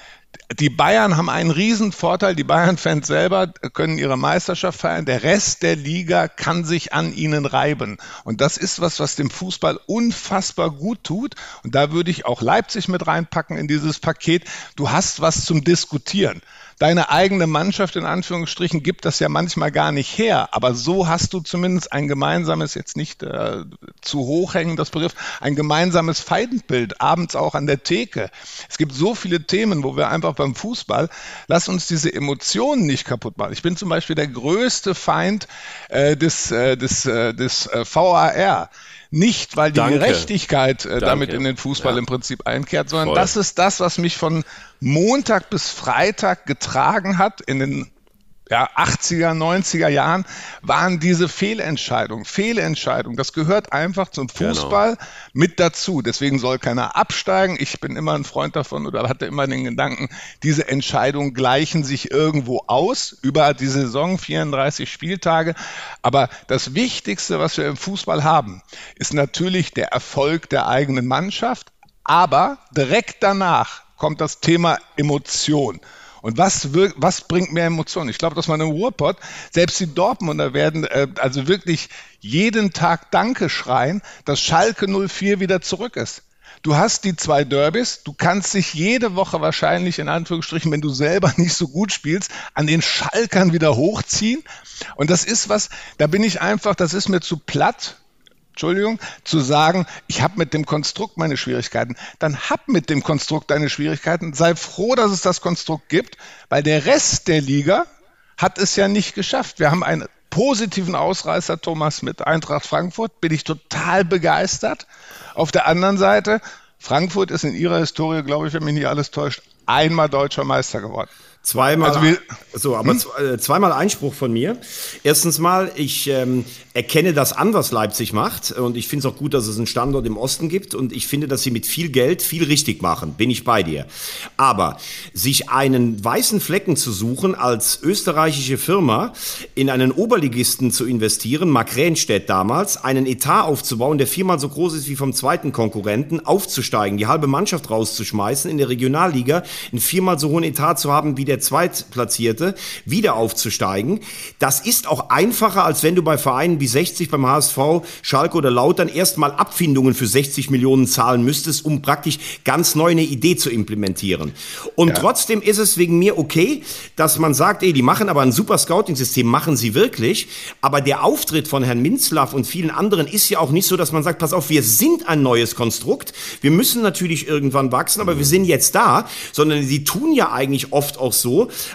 Speaker 5: die Bayern haben einen riesen Vorteil. Die Bayern-Fans selber können ihre Meisterschaft feiern. Der Rest der Liga kann sich an ihnen reiben. Und das ist was, was dem Fußball unfassbar gut tut. Und da würde ich auch Leipzig mit reinpacken in dieses Paket. Du hast was zum Diskutieren deine eigene Mannschaft in Anführungsstrichen gibt das ja manchmal gar nicht her. Aber so hast du zumindest ein gemeinsames, jetzt nicht äh, zu hoch hängen, das Begriff, ein gemeinsames Feindbild, abends auch an der Theke. Es gibt so viele Themen, wo wir einfach beim Fußball, lass uns diese Emotionen nicht kaputt machen. Ich bin zum Beispiel der größte Feind äh, des, äh, des, äh, des äh, VAR. Nicht, weil die Danke. Gerechtigkeit äh, damit in den Fußball ja. im Prinzip einkehrt, sondern Voll. das ist das, was mich von Montag bis Freitag getragen hat in den ja, 80er, 90er Jahren waren diese Fehlentscheidungen. Fehlentscheidungen, das gehört einfach zum genau. Fußball genau. mit dazu. Deswegen soll keiner absteigen. Ich bin immer ein Freund davon oder hatte immer den Gedanken, diese Entscheidungen gleichen sich irgendwo aus über die Saison, 34 Spieltage. Aber das Wichtigste, was wir im Fußball haben, ist natürlich der Erfolg der eigenen Mannschaft. Aber direkt danach kommt das Thema Emotion. Und was, was bringt mehr Emotionen? Ich glaube, dass man im Ruhrpott, selbst die Dortmunder werden äh, also wirklich jeden Tag Danke schreien, dass Schalke 04 wieder zurück ist. Du hast die zwei Derbys, du kannst dich jede Woche wahrscheinlich in Anführungsstrichen, wenn du selber nicht so gut spielst, an den Schalkern wieder hochziehen. Und das ist was, da bin ich einfach, das ist mir zu platt Entschuldigung, zu sagen, ich habe mit dem Konstrukt meine Schwierigkeiten, dann hab mit dem Konstrukt deine Schwierigkeiten. Sei froh, dass es das Konstrukt gibt, weil der Rest der Liga hat es ja nicht geschafft. Wir haben einen positiven Ausreißer, Thomas, mit Eintracht Frankfurt, bin ich total begeistert. Auf der anderen Seite, Frankfurt ist in ihrer Historie, glaube ich, wenn mich nicht alles täuscht, einmal deutscher Meister geworden.
Speaker 2: Zweimal, also wir, so, aber hm? Äh, zweimal Einspruch von mir. Erstens mal, ich ähm, erkenne das an, was Leipzig macht. Und ich finde es auch gut, dass es einen Standort im Osten gibt. Und ich finde, dass sie mit viel Geld viel richtig machen. Bin ich bei dir. Aber sich einen weißen Flecken zu suchen, als österreichische Firma in einen Oberligisten zu investieren, Mark Ränstedt damals, einen Etat aufzubauen, der viermal so groß ist wie vom zweiten Konkurrenten, aufzusteigen, die halbe Mannschaft rauszuschmeißen, in der Regionalliga einen viermal so hohen Etat zu haben wie der der Zweitplatzierte, wieder aufzusteigen. Das ist auch einfacher, als wenn du bei Vereinen wie 60 beim HSV, Schalke oder Lautern erstmal Abfindungen für 60 Millionen zahlen müsstest, um praktisch ganz neu eine Idee zu implementieren. Und ja. trotzdem ist es wegen mir okay, dass man sagt, ey, die machen aber ein super Scouting-System, machen sie wirklich. Aber der Auftritt von Herrn Minzlaff und vielen anderen ist ja auch nicht so, dass man sagt, pass auf, wir sind ein neues Konstrukt. Wir müssen natürlich irgendwann wachsen, aber wir sind jetzt da, sondern sie tun ja eigentlich oft auch so,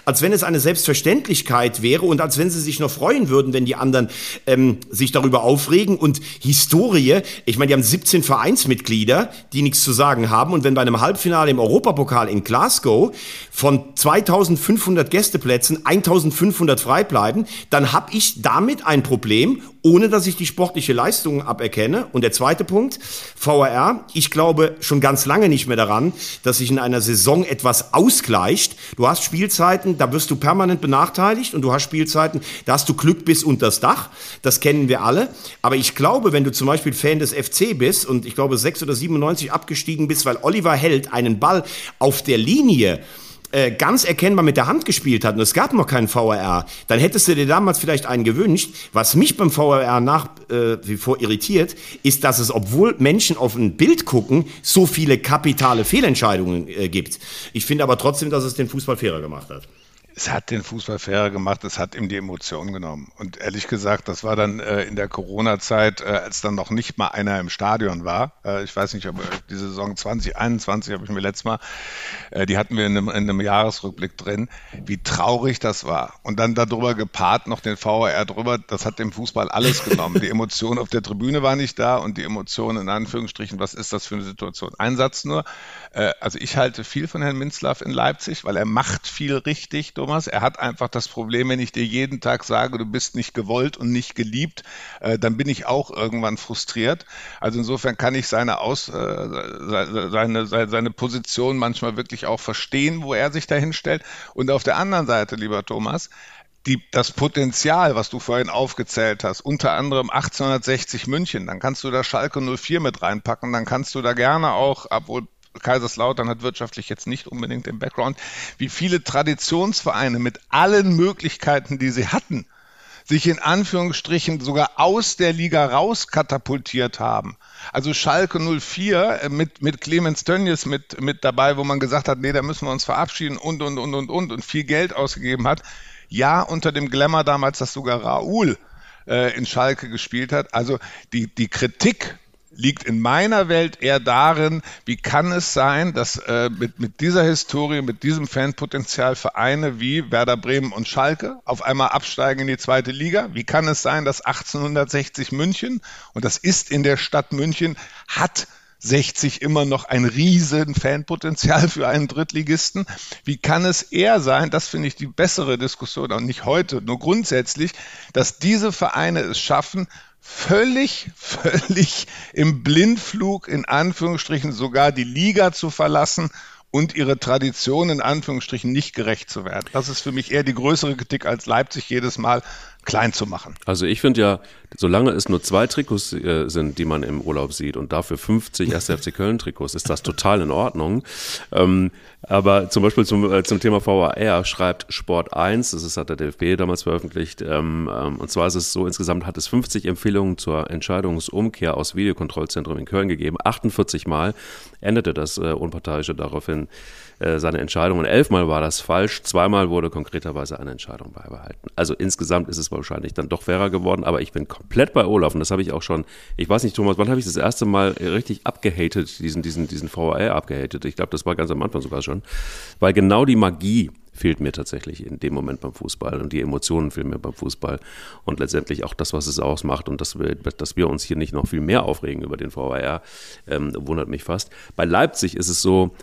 Speaker 2: als wenn es eine Selbstverständlichkeit wäre und als wenn sie sich noch freuen würden, wenn die anderen ähm, sich darüber aufregen. Und Historie, ich meine, die haben 17 Vereinsmitglieder, die nichts zu sagen haben. Und wenn bei einem Halbfinale im Europapokal in Glasgow von 2500 Gästeplätzen 1500 frei bleiben, dann habe ich damit ein Problem ohne dass ich die sportliche Leistung aberkenne. Und der zweite Punkt, VRR, ich glaube schon ganz lange nicht mehr daran, dass sich in einer Saison etwas ausgleicht. Du hast Spielzeiten, da wirst du permanent benachteiligt und du hast Spielzeiten, da hast du Glück bis unters Dach. Das kennen wir alle. Aber ich glaube, wenn du zum Beispiel Fan des FC bist und ich glaube 6 oder 97 abgestiegen bist, weil Oliver Held einen Ball auf der Linie äh, ganz erkennbar mit der Hand gespielt hat und es gab noch keinen VRR, dann hättest du dir damals vielleicht einen gewünscht. Was mich beim VRR nach äh, wie vor irritiert, ist, dass es, obwohl Menschen auf ein Bild gucken, so viele kapitale Fehlentscheidungen äh, gibt. Ich finde aber trotzdem, dass es den Fußball fairer gemacht hat
Speaker 5: es hat den Fußball fairer gemacht, es hat ihm die Emotionen genommen. Und ehrlich gesagt, das war dann äh, in der Corona-Zeit, äh, als dann noch nicht mal einer im Stadion war. Äh, ich weiß nicht, ob äh, die Saison 2021 habe ich mir letztes Mal, äh, die hatten wir in einem, in einem, Jahresrückblick drin, wie traurig das war. Und dann darüber gepaart noch den VAR drüber, das hat dem Fußball alles genommen. Die Emotion auf der Tribüne war nicht da und die Emotion in Anführungsstrichen, was ist das für eine Situation? Ein Satz nur, äh, also ich halte viel von Herrn Minzlaff in Leipzig, weil er macht viel richtig, Thomas. Er hat einfach das Problem, wenn ich dir jeden Tag sage, du bist nicht gewollt und nicht geliebt, äh, dann bin ich auch irgendwann frustriert. Also insofern kann ich seine, Aus, äh, seine, seine Position manchmal wirklich auch verstehen, wo er sich dahin stellt. Und auf der anderen Seite, lieber Thomas, die, das Potenzial, was du vorhin aufgezählt hast, unter anderem 1860 München, dann kannst du da Schalke 04 mit reinpacken, dann kannst du da gerne auch, obwohl Kaiserslautern hat wirtschaftlich jetzt nicht unbedingt den Background, wie viele Traditionsvereine mit allen Möglichkeiten, die sie hatten, sich in Anführungsstrichen sogar aus der Liga raus katapultiert haben. Also Schalke 04 äh, mit, mit Clemens Tönnies mit, mit dabei, wo man gesagt hat, nee, da müssen wir uns verabschieden und, und, und, und, und, und viel Geld ausgegeben hat. Ja, unter dem Glamour damals, dass sogar Raoul äh, in Schalke gespielt hat. Also die, die Kritik liegt in meiner Welt eher darin, wie kann es sein, dass äh, mit, mit dieser Historie, mit diesem Fanpotenzial Vereine wie Werder Bremen und Schalke auf einmal absteigen in die zweite Liga? Wie kann es sein, dass 1860 München, und das ist in der Stadt München, hat 60 immer noch ein riesen Fanpotenzial für einen Drittligisten. Wie kann es eher sein, das finde ich die bessere Diskussion, auch nicht heute, nur grundsätzlich, dass diese Vereine es schaffen, völlig, völlig im Blindflug in Anführungsstrichen sogar die Liga zu verlassen und ihre Tradition in Anführungsstrichen nicht gerecht zu werden. Das ist für mich eher die größere Kritik als Leipzig jedes Mal klein zu machen.
Speaker 1: Also ich finde ja, solange es nur zwei Trikots äh, sind, die man im Urlaub sieht und dafür 50 1. FC Köln Trikots, ist das total in Ordnung. Ähm, aber zum Beispiel zum, äh, zum Thema VAR schreibt Sport 1, das ist, hat der DFB damals veröffentlicht, ähm, ähm, und zwar ist es so, insgesamt hat es 50 Empfehlungen zur Entscheidungsumkehr aus Videokontrollzentrum in Köln gegeben. 48 Mal endete das äh, Unparteiische daraufhin äh, seine Entscheidung und elfmal war das falsch, zweimal wurde konkreterweise eine Entscheidung beibehalten. Also insgesamt ist es wahrscheinlich dann doch fairer geworden, aber ich bin komplett bei Olaf und das habe ich auch schon, ich weiß nicht, Thomas, wann habe ich das erste Mal richtig abgehatet, diesen, diesen, diesen VAR abgehatet? Ich glaube, das war ganz am Anfang sogar schon, weil genau die Magie fehlt mir tatsächlich in dem Moment beim Fußball und die Emotionen fehlen mir beim Fußball und letztendlich auch das, was es ausmacht und dass wir, dass wir uns hier nicht noch viel mehr aufregen über den VAR, ähm, wundert mich fast. Bei Leipzig ist es so,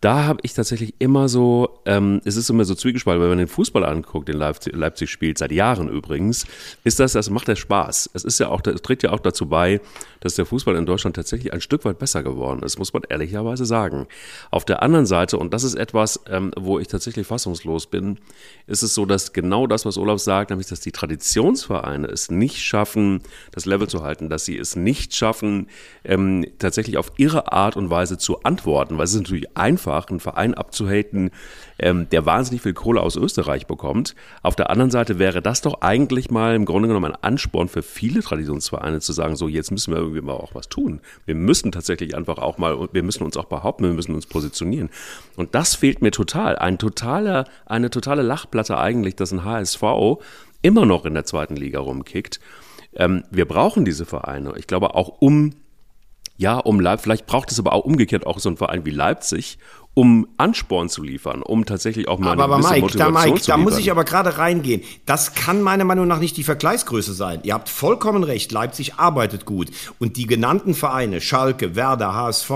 Speaker 1: da habe ich tatsächlich immer so, ähm, es ist immer so zwiegespalten, wenn man den Fußball anguckt, den Leipzig, Leipzig spielt, seit Jahren übrigens, ist das, das macht der Spaß. Es ist ja auch, es trägt ja auch dazu bei, dass der Fußball in Deutschland tatsächlich ein Stück weit besser geworden ist, muss man ehrlicherweise sagen. Auf der anderen Seite, und das ist etwas, ähm, wo ich tatsächlich fassungslos bin, ist es so, dass genau das, was Olaf sagt, nämlich, dass die Traditionsvereine es nicht schaffen, das Level zu halten, dass sie es nicht schaffen, ähm, tatsächlich auf ihre Art und Weise zu antworten, weil es ist natürlich einfach, einfach, einen Verein abzuhaten, ähm, der wahnsinnig viel Kohle aus Österreich bekommt. Auf der anderen Seite wäre das doch eigentlich mal im Grunde genommen ein Ansporn für viele Traditionsvereine zu sagen, so jetzt müssen wir irgendwie mal auch was tun. Wir müssen tatsächlich einfach auch mal, wir müssen uns auch behaupten, wir müssen uns positionieren. Und das fehlt mir total. Ein totaler, eine totale Lachplatte eigentlich, dass ein HSV immer noch in der zweiten Liga rumkickt. Ähm, wir brauchen diese Vereine. Ich glaube auch um ja, um Leipzig, vielleicht braucht es aber auch umgekehrt auch so einen Verein wie Leipzig, um Ansporn zu liefern, um tatsächlich auch mal
Speaker 2: aber, eine aber Mike, Motivation da, Mike, zu liefern. Da muss ich aber gerade reingehen. Das kann meiner Meinung nach nicht die Vergleichsgröße sein. Ihr habt vollkommen recht, Leipzig arbeitet gut. Und die genannten Vereine, Schalke, Werder, HSV,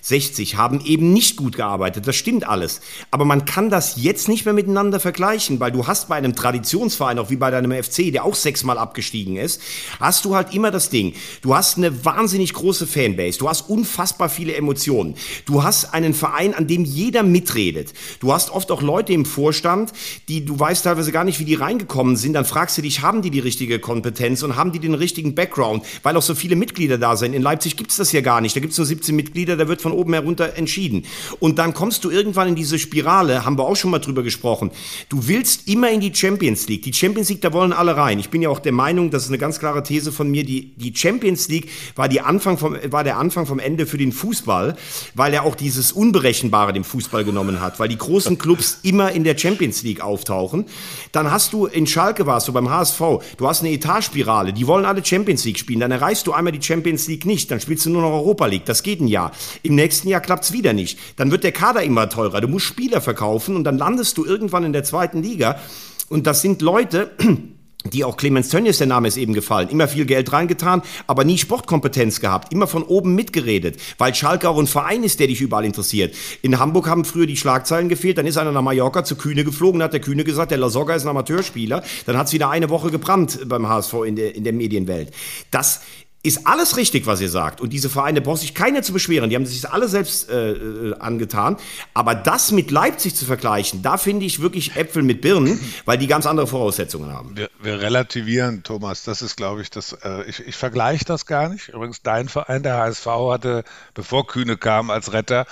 Speaker 2: 60, haben eben nicht gut gearbeitet. Das stimmt alles. Aber man kann das jetzt nicht mehr miteinander vergleichen, weil du hast bei einem Traditionsverein, auch wie bei deinem FC, der auch sechsmal abgestiegen ist, hast du halt immer das Ding. Du hast eine wahnsinnig große Fanbase. Du hast unfassbar viele Emotionen. Du hast einen Verein, an dem jeder mitredet. Du hast oft auch Leute im Vorstand, die du weißt teilweise gar nicht, wie die reingekommen sind. Dann fragst du dich, haben die die richtige Kompetenz und haben die den richtigen Background? Weil auch so viele Mitglieder da sind. In Leipzig gibt es das ja gar nicht. Da gibt es nur 17 Mitglieder, da wird von oben herunter entschieden. Und dann kommst du irgendwann in diese Spirale, haben wir auch schon mal drüber gesprochen. Du willst immer in die Champions League. Die Champions League, da wollen alle rein. Ich bin ja auch der Meinung, das ist eine ganz klare These von mir, die, die Champions League war, die Anfang vom, war der Anfang vom Ende für den Fußball, weil er auch dieses Unberechenbare dem Fußball genommen hat, weil die großen Clubs immer in der Champions League auftauchen. Dann hast du in Schalke warst du beim HSV, du hast eine Etatspirale, die wollen alle Champions League spielen, dann erreichst du einmal die Champions League nicht, dann spielst du nur noch Europa League, das geht ein Jahr. Im nächsten Jahr klappt's wieder nicht. Dann wird der Kader immer teurer, du musst Spieler verkaufen und dann landest du irgendwann in der zweiten Liga und das sind Leute, die auch Clemens Tönnies, der Name ist eben gefallen, immer viel Geld reingetan, aber nie Sportkompetenz gehabt, immer von oben mitgeredet, weil Schalke auch ein Verein ist, der dich überall interessiert. In Hamburg haben früher die Schlagzeilen gefehlt, dann ist einer nach Mallorca zu Kühne geflogen, hat der Kühne gesagt, der Lasogga ist ein Amateurspieler, dann hat es wieder eine Woche gebrannt beim HSV in der, in der Medienwelt. Das ist alles richtig, was ihr sagt. Und diese Vereine braucht sich keiner zu beschweren. Die haben sich das alle selbst äh, äh, angetan. Aber das mit Leipzig zu vergleichen, da finde ich wirklich Äpfel mit Birnen, weil die ganz andere Voraussetzungen haben.
Speaker 5: Wir, wir relativieren, Thomas. Das ist, glaube ich, das. Äh, ich, ich vergleiche das gar nicht. Übrigens, dein Verein, der HSV, hatte, bevor Kühne kam als Retter,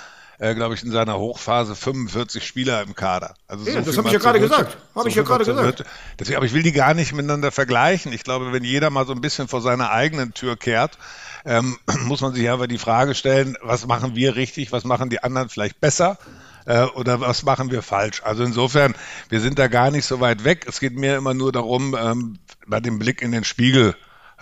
Speaker 5: äh, glaube ich, in seiner Hochphase 45 Spieler im Kader.
Speaker 2: Also ja, so das habe ich ja gerade gesagt. Habe so ich ja gerade gesagt.
Speaker 5: Deswegen, aber ich will die gar nicht miteinander vergleichen. Ich glaube, wenn jeder mal so ein bisschen vor seiner eigenen Tür kehrt, ähm, muss man sich einfach die Frage stellen, was machen wir richtig, was machen die anderen vielleicht besser? Äh, oder was machen wir falsch? Also insofern, wir sind da gar nicht so weit weg. Es geht mir immer nur darum, ähm, bei dem Blick in den Spiegel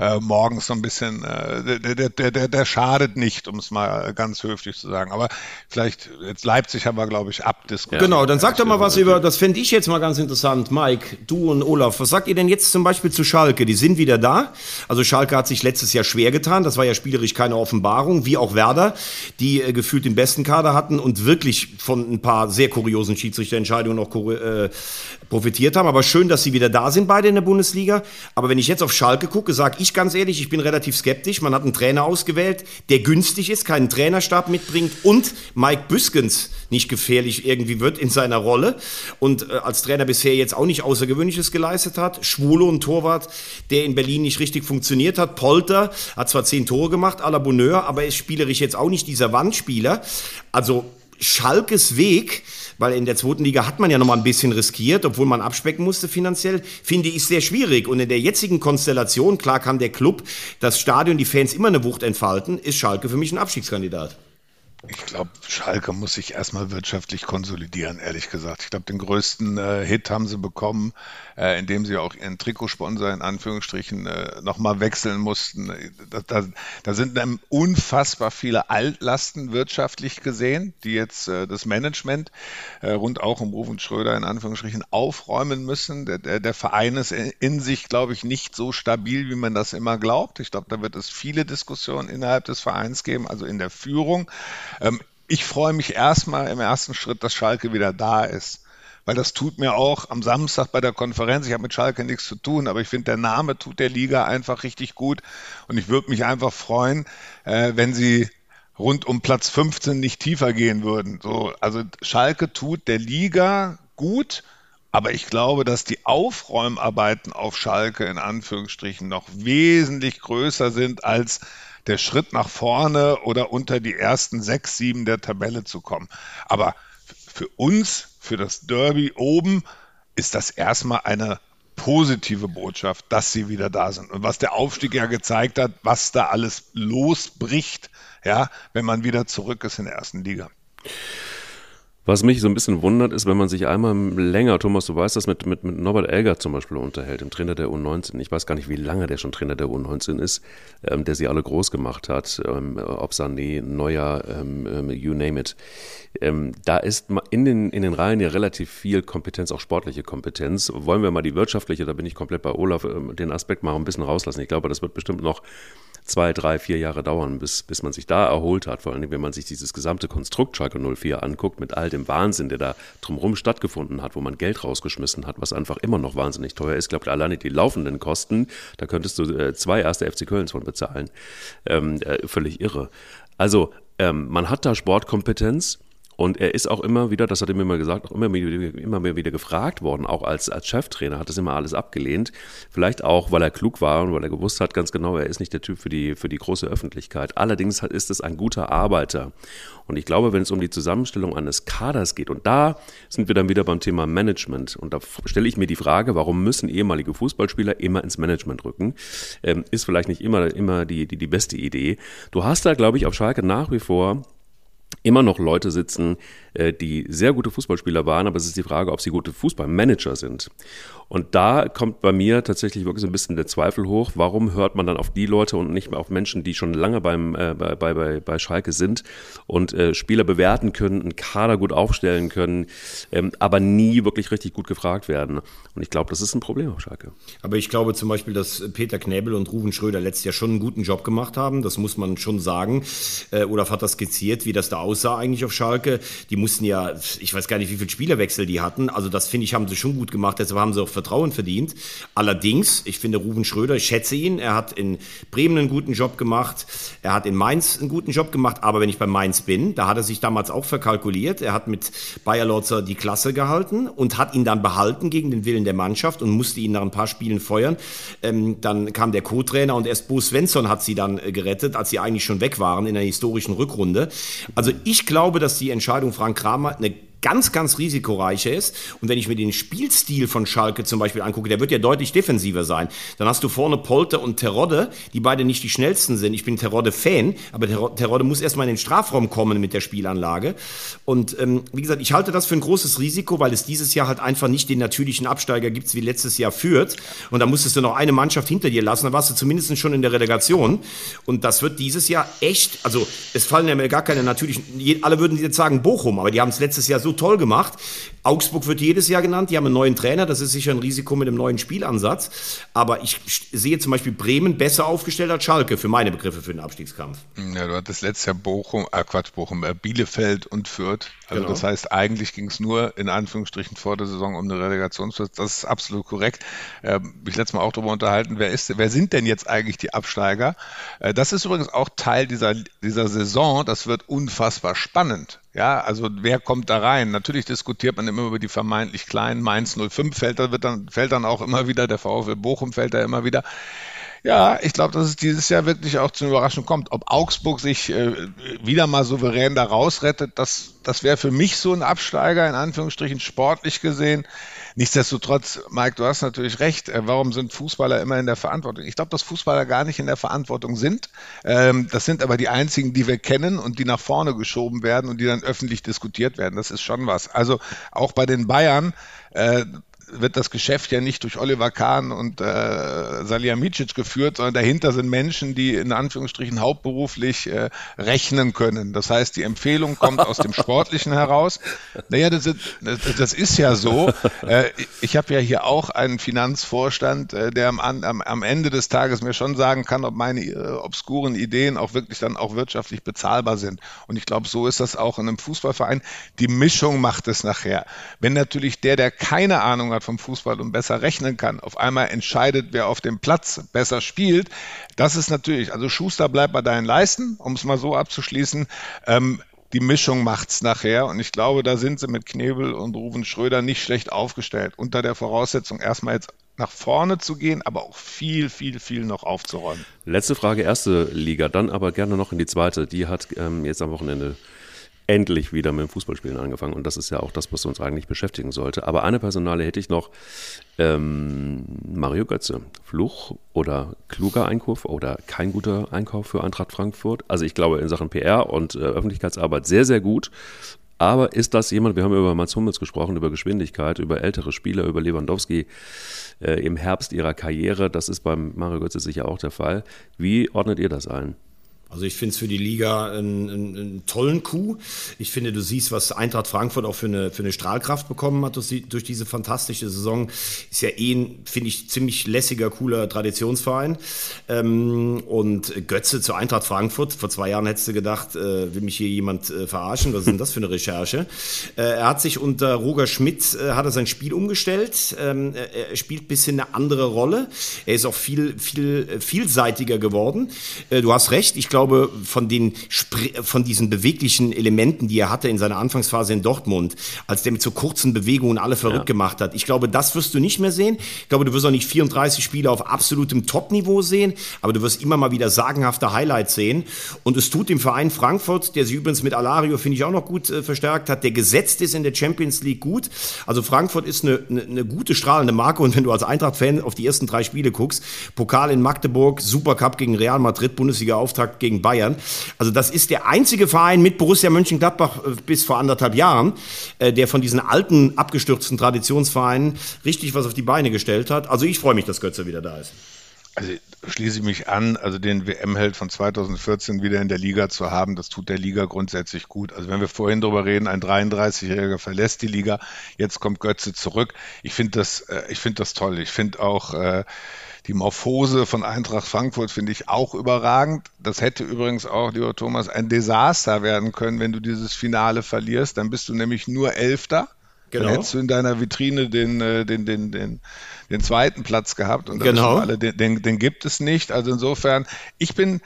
Speaker 5: äh, morgens so ein bisschen, äh, der, der, der, der schadet nicht, um es mal ganz höflich zu sagen. Aber vielleicht, jetzt Leipzig haben wir, glaube ich, abdiskutiert.
Speaker 2: Genau, dann sag doch mal was über, das fände ich jetzt mal ganz interessant, Mike, du und Olaf, was sagt ihr denn jetzt zum Beispiel zu Schalke? Die sind wieder da. Also Schalke hat sich letztes Jahr schwer getan, das war ja spielerisch keine Offenbarung, wie auch Werder, die äh, gefühlt den besten Kader hatten und wirklich von ein paar sehr kuriosen Schiedsrichterentscheidungen auch äh, profitiert haben. Aber schön, dass sie wieder da sind, beide in der Bundesliga. Aber wenn ich jetzt auf Schalke gucke, sage ich ganz ehrlich, ich bin relativ skeptisch. Man hat einen Trainer ausgewählt, der günstig ist, keinen Trainerstab mitbringt und Mike Büskens nicht gefährlich irgendwie wird in seiner Rolle und äh, als Trainer bisher jetzt auch nicht Außergewöhnliches geleistet hat. Schwulo, ein Torwart, der in Berlin nicht richtig funktioniert hat. Polter hat zwar zehn Tore gemacht, à la Bonheur, aber ist spielerisch jetzt auch nicht dieser Wandspieler. Also Schalkes Weg, weil in der zweiten Liga hat man ja noch mal ein bisschen riskiert, obwohl man abspecken musste finanziell, finde ich sehr schwierig. Und in der jetzigen Konstellation, klar kann der Club, das Stadion, die Fans immer eine Wucht entfalten, ist Schalke für mich ein Abstiegskandidat.
Speaker 5: Ich glaube, Schalke muss sich erstmal wirtschaftlich konsolidieren, ehrlich gesagt. Ich glaube, den größten äh, Hit haben sie bekommen, äh, indem sie auch ihren Trikotsponsor in Anführungsstrichen äh, nochmal wechseln mussten. Da, da, da sind unfassbar viele Altlasten wirtschaftlich gesehen, die jetzt äh, das Management äh, rund auch um Ruf und Schröder in Anführungsstrichen aufräumen müssen. Der, der, der Verein ist in sich, glaube ich, nicht so stabil, wie man das immer glaubt. Ich glaube, da wird es viele Diskussionen innerhalb des Vereins geben, also in der Führung. Ähm, ich freue mich erstmal im ersten Schritt, dass Schalke wieder da ist. Weil das tut mir auch am Samstag bei der Konferenz, ich habe mit Schalke nichts zu tun, aber ich finde, der Name tut der Liga einfach richtig gut. Und ich würde mich einfach freuen, äh, wenn sie rund um Platz 15 nicht tiefer gehen würden. So, also Schalke tut der Liga gut, aber ich glaube, dass die Aufräumarbeiten auf Schalke in Anführungsstrichen noch wesentlich größer sind als der Schritt nach vorne oder unter die ersten sechs, sieben der Tabelle zu kommen. Aber für uns, für das Derby oben, ist das erstmal eine positive Botschaft, dass sie wieder da sind. Und was der Aufstieg ja gezeigt hat, was da alles losbricht, ja, wenn man wieder zurück ist in der ersten Liga.
Speaker 1: Was mich so ein bisschen wundert, ist, wenn man sich einmal länger, Thomas, du weißt das, mit, mit, mit Norbert Elger zum Beispiel unterhält, dem Trainer der U19. Ich weiß gar nicht, wie lange der schon Trainer der U19 ist, ähm, der sie alle groß gemacht hat. Ähm, ob Sané, Neuer, ähm, ähm, you name it. Ähm, da ist in den, in den Reihen ja relativ viel Kompetenz, auch sportliche Kompetenz. Wollen wir mal die wirtschaftliche, da bin ich komplett bei Olaf, ähm, den Aspekt mal ein bisschen rauslassen. Ich glaube, das wird bestimmt noch zwei, drei, vier Jahre dauern, bis, bis man sich da erholt hat. Vor allem, wenn man sich dieses gesamte Konstrukt Schalke 04 anguckt, mit all dem Wahnsinn, der da drumherum stattgefunden hat, wo man Geld rausgeschmissen hat, was einfach immer noch wahnsinnig teuer ist. Ich glaube, alleine die laufenden Kosten, da könntest du äh, zwei erste FC Kölns von bezahlen. Ähm, äh, völlig irre. Also, ähm, man hat da Sportkompetenz. Und er ist auch immer wieder, das hat er mir immer gesagt, auch immer immer wieder gefragt worden, auch als, als Cheftrainer, hat das immer alles abgelehnt. Vielleicht auch, weil er klug war und weil er gewusst hat, ganz genau, er ist nicht der Typ für die, für die große Öffentlichkeit. Allerdings ist es ein guter Arbeiter. Und ich glaube, wenn es um die Zusammenstellung eines Kaders geht, und da sind wir dann wieder beim Thema Management, und da stelle ich mir die Frage, warum müssen ehemalige Fußballspieler immer ins Management rücken? Ähm, ist vielleicht nicht immer, immer die, die, die beste Idee. Du hast da, glaube ich, auf Schalke nach wie vor immer noch Leute sitzen, äh, die sehr gute Fußballspieler waren, aber es ist die Frage, ob sie gute Fußballmanager sind. Und da kommt bei mir tatsächlich wirklich so ein bisschen der Zweifel hoch, warum hört man dann auf die Leute und nicht mehr auf Menschen, die schon lange beim, äh, bei, bei, bei Schalke sind und äh, Spieler bewerten können, einen Kader gut aufstellen können, ähm, aber nie wirklich richtig gut gefragt werden. Und ich glaube, das ist ein Problem auf Schalke.
Speaker 2: Aber ich glaube zum Beispiel, dass Peter Knäbel und Ruven Schröder letztes Jahr schon einen guten Job gemacht haben, das muss man schon sagen. Äh, Olaf hat das skizziert, wie das da aussah eigentlich auf Schalke. Die mussten ja, ich weiß gar nicht, wie viele Spielerwechsel die hatten. Also das finde ich, haben sie schon gut gemacht. Deshalb haben sie auch Vertrauen verdient. Allerdings, ich finde Ruben Schröder, ich schätze ihn. Er hat in Bremen einen guten Job gemacht. Er hat in Mainz einen guten Job gemacht. Aber wenn ich bei Mainz bin, da hat er sich damals auch verkalkuliert. Er hat mit Bayer Lorzer die Klasse gehalten und hat ihn dann behalten gegen den Willen der Mannschaft und musste ihn nach ein paar Spielen feuern. Ähm, dann kam der Co-Trainer und erst Bo Svensson hat sie dann äh, gerettet, als sie eigentlich schon weg waren in der historischen Rückrunde. Also ich glaube, dass die Entscheidung Frank Kramer eine ganz, ganz risikoreicher ist. Und wenn ich mir den Spielstil von Schalke zum Beispiel angucke, der wird ja deutlich defensiver sein. Dann hast du vorne Polter und Terodde, die beide nicht die schnellsten sind. Ich bin Terodde-Fan, aber Terodde muss erstmal in den Strafraum kommen mit der Spielanlage. Und ähm, wie gesagt, ich halte das für ein großes Risiko, weil es dieses Jahr halt einfach nicht den natürlichen Absteiger gibt, wie letztes Jahr führt. Und da musstest du noch eine Mannschaft hinter dir lassen. Da warst du zumindest schon in der Relegation. Und das wird dieses Jahr echt, also es fallen ja gar keine natürlichen, alle würden jetzt sagen Bochum, aber die haben es letztes Jahr so toll gemacht. Augsburg wird jedes Jahr genannt, die haben einen neuen Trainer, das ist sicher ein Risiko mit einem neuen Spielansatz. Aber ich sehe zum Beispiel Bremen besser aufgestellt als Schalke, für meine Begriffe, für den Abstiegskampf.
Speaker 5: Ja, du hattest letztes Jahr Bochum, äh Quatsch, Bochum, äh, Bielefeld und Fürth. Also genau. das heißt, eigentlich ging es nur in Anführungsstrichen vor der Saison um eine Relegationsplatz. Das ist absolut korrekt. Äh, ich letztes Mal auch darüber unterhalten, wer ist, wer sind denn jetzt eigentlich die Absteiger? Äh, das ist übrigens auch Teil dieser, dieser Saison. Das wird unfassbar spannend. Ja, also wer kommt da rein? Natürlich diskutiert man immer über die vermeintlich kleinen. Mainz 05 fällt, da wird dann, fällt dann auch immer wieder, der VfL Bochum fällt da immer wieder. Ja, ich glaube, dass es dieses Jahr wirklich auch zu einer Überraschung kommt. Ob Augsburg sich äh, wieder mal souverän da rausrettet, das, das wäre für mich so ein Absteiger, in Anführungsstrichen sportlich gesehen. Nichtsdestotrotz, Mike, du hast natürlich recht. Äh, warum sind Fußballer immer in der Verantwortung? Ich glaube, dass Fußballer gar nicht in der Verantwortung sind. Ähm, das sind aber die einzigen, die wir kennen und die nach vorne geschoben werden und die dann öffentlich diskutiert werden. Das ist schon was. Also auch bei den Bayern, äh, wird das Geschäft ja nicht durch Oliver Kahn und äh, Salihamidzic geführt, sondern dahinter sind Menschen, die in Anführungsstrichen hauptberuflich äh, rechnen können. Das heißt, die Empfehlung kommt aus dem Sportlichen heraus. Naja, das ist, das ist ja so. Äh, ich habe ja hier auch einen Finanzvorstand, äh, der am, am, am Ende des Tages mir schon sagen kann, ob meine äh, obskuren Ideen auch wirklich dann auch wirtschaftlich bezahlbar sind. Und ich glaube, so ist das auch in einem Fußballverein. Die Mischung macht es nachher. Wenn natürlich der, der keine Ahnung hat, vom Fußball und besser rechnen kann, auf einmal entscheidet, wer auf dem Platz besser spielt. Das ist natürlich, also Schuster bleibt bei deinen Leisten, um es mal so abzuschließen. Ähm, die Mischung macht's nachher. Und ich glaube, da sind sie mit Knebel und Ruven Schröder nicht schlecht aufgestellt. Unter der Voraussetzung, erstmal jetzt nach vorne zu gehen, aber auch viel, viel, viel noch aufzuräumen.
Speaker 1: Letzte Frage, erste Liga, dann aber gerne noch in die zweite. Die hat ähm, jetzt am Wochenende endlich wieder mit dem Fußballspielen angefangen. Und das ist ja auch das, was uns eigentlich beschäftigen sollte. Aber eine Personale hätte ich noch. Ähm, Mario Götze. Fluch oder kluger Einkauf oder kein guter Einkauf für Eintracht Frankfurt. Also ich glaube in Sachen PR und äh, Öffentlichkeitsarbeit sehr, sehr gut. Aber ist das jemand, wir haben über Mats Hummels gesprochen, über Geschwindigkeit, über ältere Spieler, über Lewandowski äh, im Herbst ihrer Karriere. Das ist beim Mario Götze sicher auch der Fall. Wie ordnet ihr das ein?
Speaker 2: Also ich finde es für die Liga einen, einen, tollen Coup. Ich finde, du siehst, was Eintracht Frankfurt auch für eine, für eine Strahlkraft bekommen hat durch, diese fantastische Saison. Ist ja eh ein, finde ich, ziemlich lässiger, cooler Traditionsverein. Ähm, und Götze zu Eintracht Frankfurt. Vor zwei Jahren hättest du gedacht, äh, will mich hier jemand äh, verarschen? Was ist denn das für eine Recherche? Äh, er hat sich unter Roger Schmidt, äh, hat er sein Spiel umgestellt. Ähm, er spielt ein bisschen eine andere Rolle. Er ist auch viel, viel äh, vielseitiger geworden. Äh, du hast recht. Ich glaube, glaube, von den von diesen beweglichen Elementen, die er hatte in seiner Anfangsphase in Dortmund, als der mit so kurzen Bewegungen alle verrückt ja. gemacht hat, ich glaube, das wirst du nicht mehr sehen. Ich glaube, du wirst auch nicht 34 Spiele auf absolutem Top-Niveau sehen, aber du wirst immer mal wieder sagenhafte Highlights sehen. Und es tut dem Verein Frankfurt, der sich übrigens mit Alario, finde ich, auch noch gut äh, verstärkt hat, der gesetzt ist in der Champions League gut. Also Frankfurt ist eine, eine, eine gute strahlende Marke und wenn du als Eintracht-Fan auf die ersten drei Spiele guckst, Pokal in Magdeburg, Supercup gegen Real Madrid, Bundesliga-Auftakt gegen gegen Bayern. Also das ist der einzige Verein mit Borussia Mönchengladbach äh, bis vor anderthalb Jahren, äh, der von diesen alten, abgestürzten Traditionsvereinen richtig was auf die Beine gestellt hat. Also ich freue mich, dass Götze wieder da ist.
Speaker 5: Also schließe ich mich an, also den WM-Held von 2014 wieder in der Liga zu haben, das tut der Liga grundsätzlich gut. Also wenn wir vorhin darüber reden, ein 33-Jähriger verlässt die Liga, jetzt kommt Götze zurück. Ich finde das, äh, ich finde das toll. Ich finde auch, die Morphose von Eintracht Frankfurt finde ich auch überragend. Das hätte übrigens auch, lieber Thomas, ein Desaster werden können, wenn du dieses Finale verlierst. Dann bist du nämlich nur Elfter. Genau. Dann hättest du in deiner Vitrine den, äh, den, den, den, den zweiten Platz gehabt und
Speaker 2: genau.
Speaker 5: alle, den, den, den gibt es nicht. Also insofern, ich bin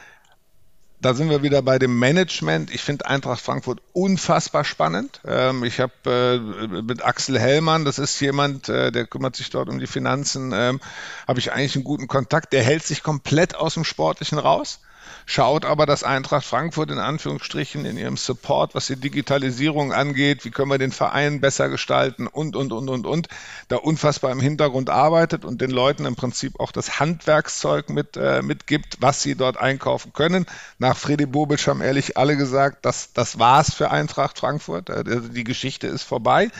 Speaker 5: da sind wir wieder bei dem Management. Ich finde Eintracht Frankfurt unfassbar spannend. Ähm, ich habe äh, mit Axel Hellmann, das ist jemand, äh, der kümmert sich dort um die Finanzen, ähm, habe ich eigentlich einen guten Kontakt. Der hält sich komplett aus dem Sportlichen raus. Schaut aber, dass Eintracht Frankfurt in Anführungsstrichen in ihrem Support, was die Digitalisierung angeht, wie können wir den Verein besser gestalten und, und, und, und, und, da unfassbar im Hintergrund arbeitet und den Leuten im Prinzip auch das Handwerkszeug mit, äh, mitgibt, was sie dort einkaufen können. Nach Freddy Bobic haben ehrlich alle gesagt, dass das war's für Eintracht Frankfurt. Äh, also die Geschichte ist vorbei.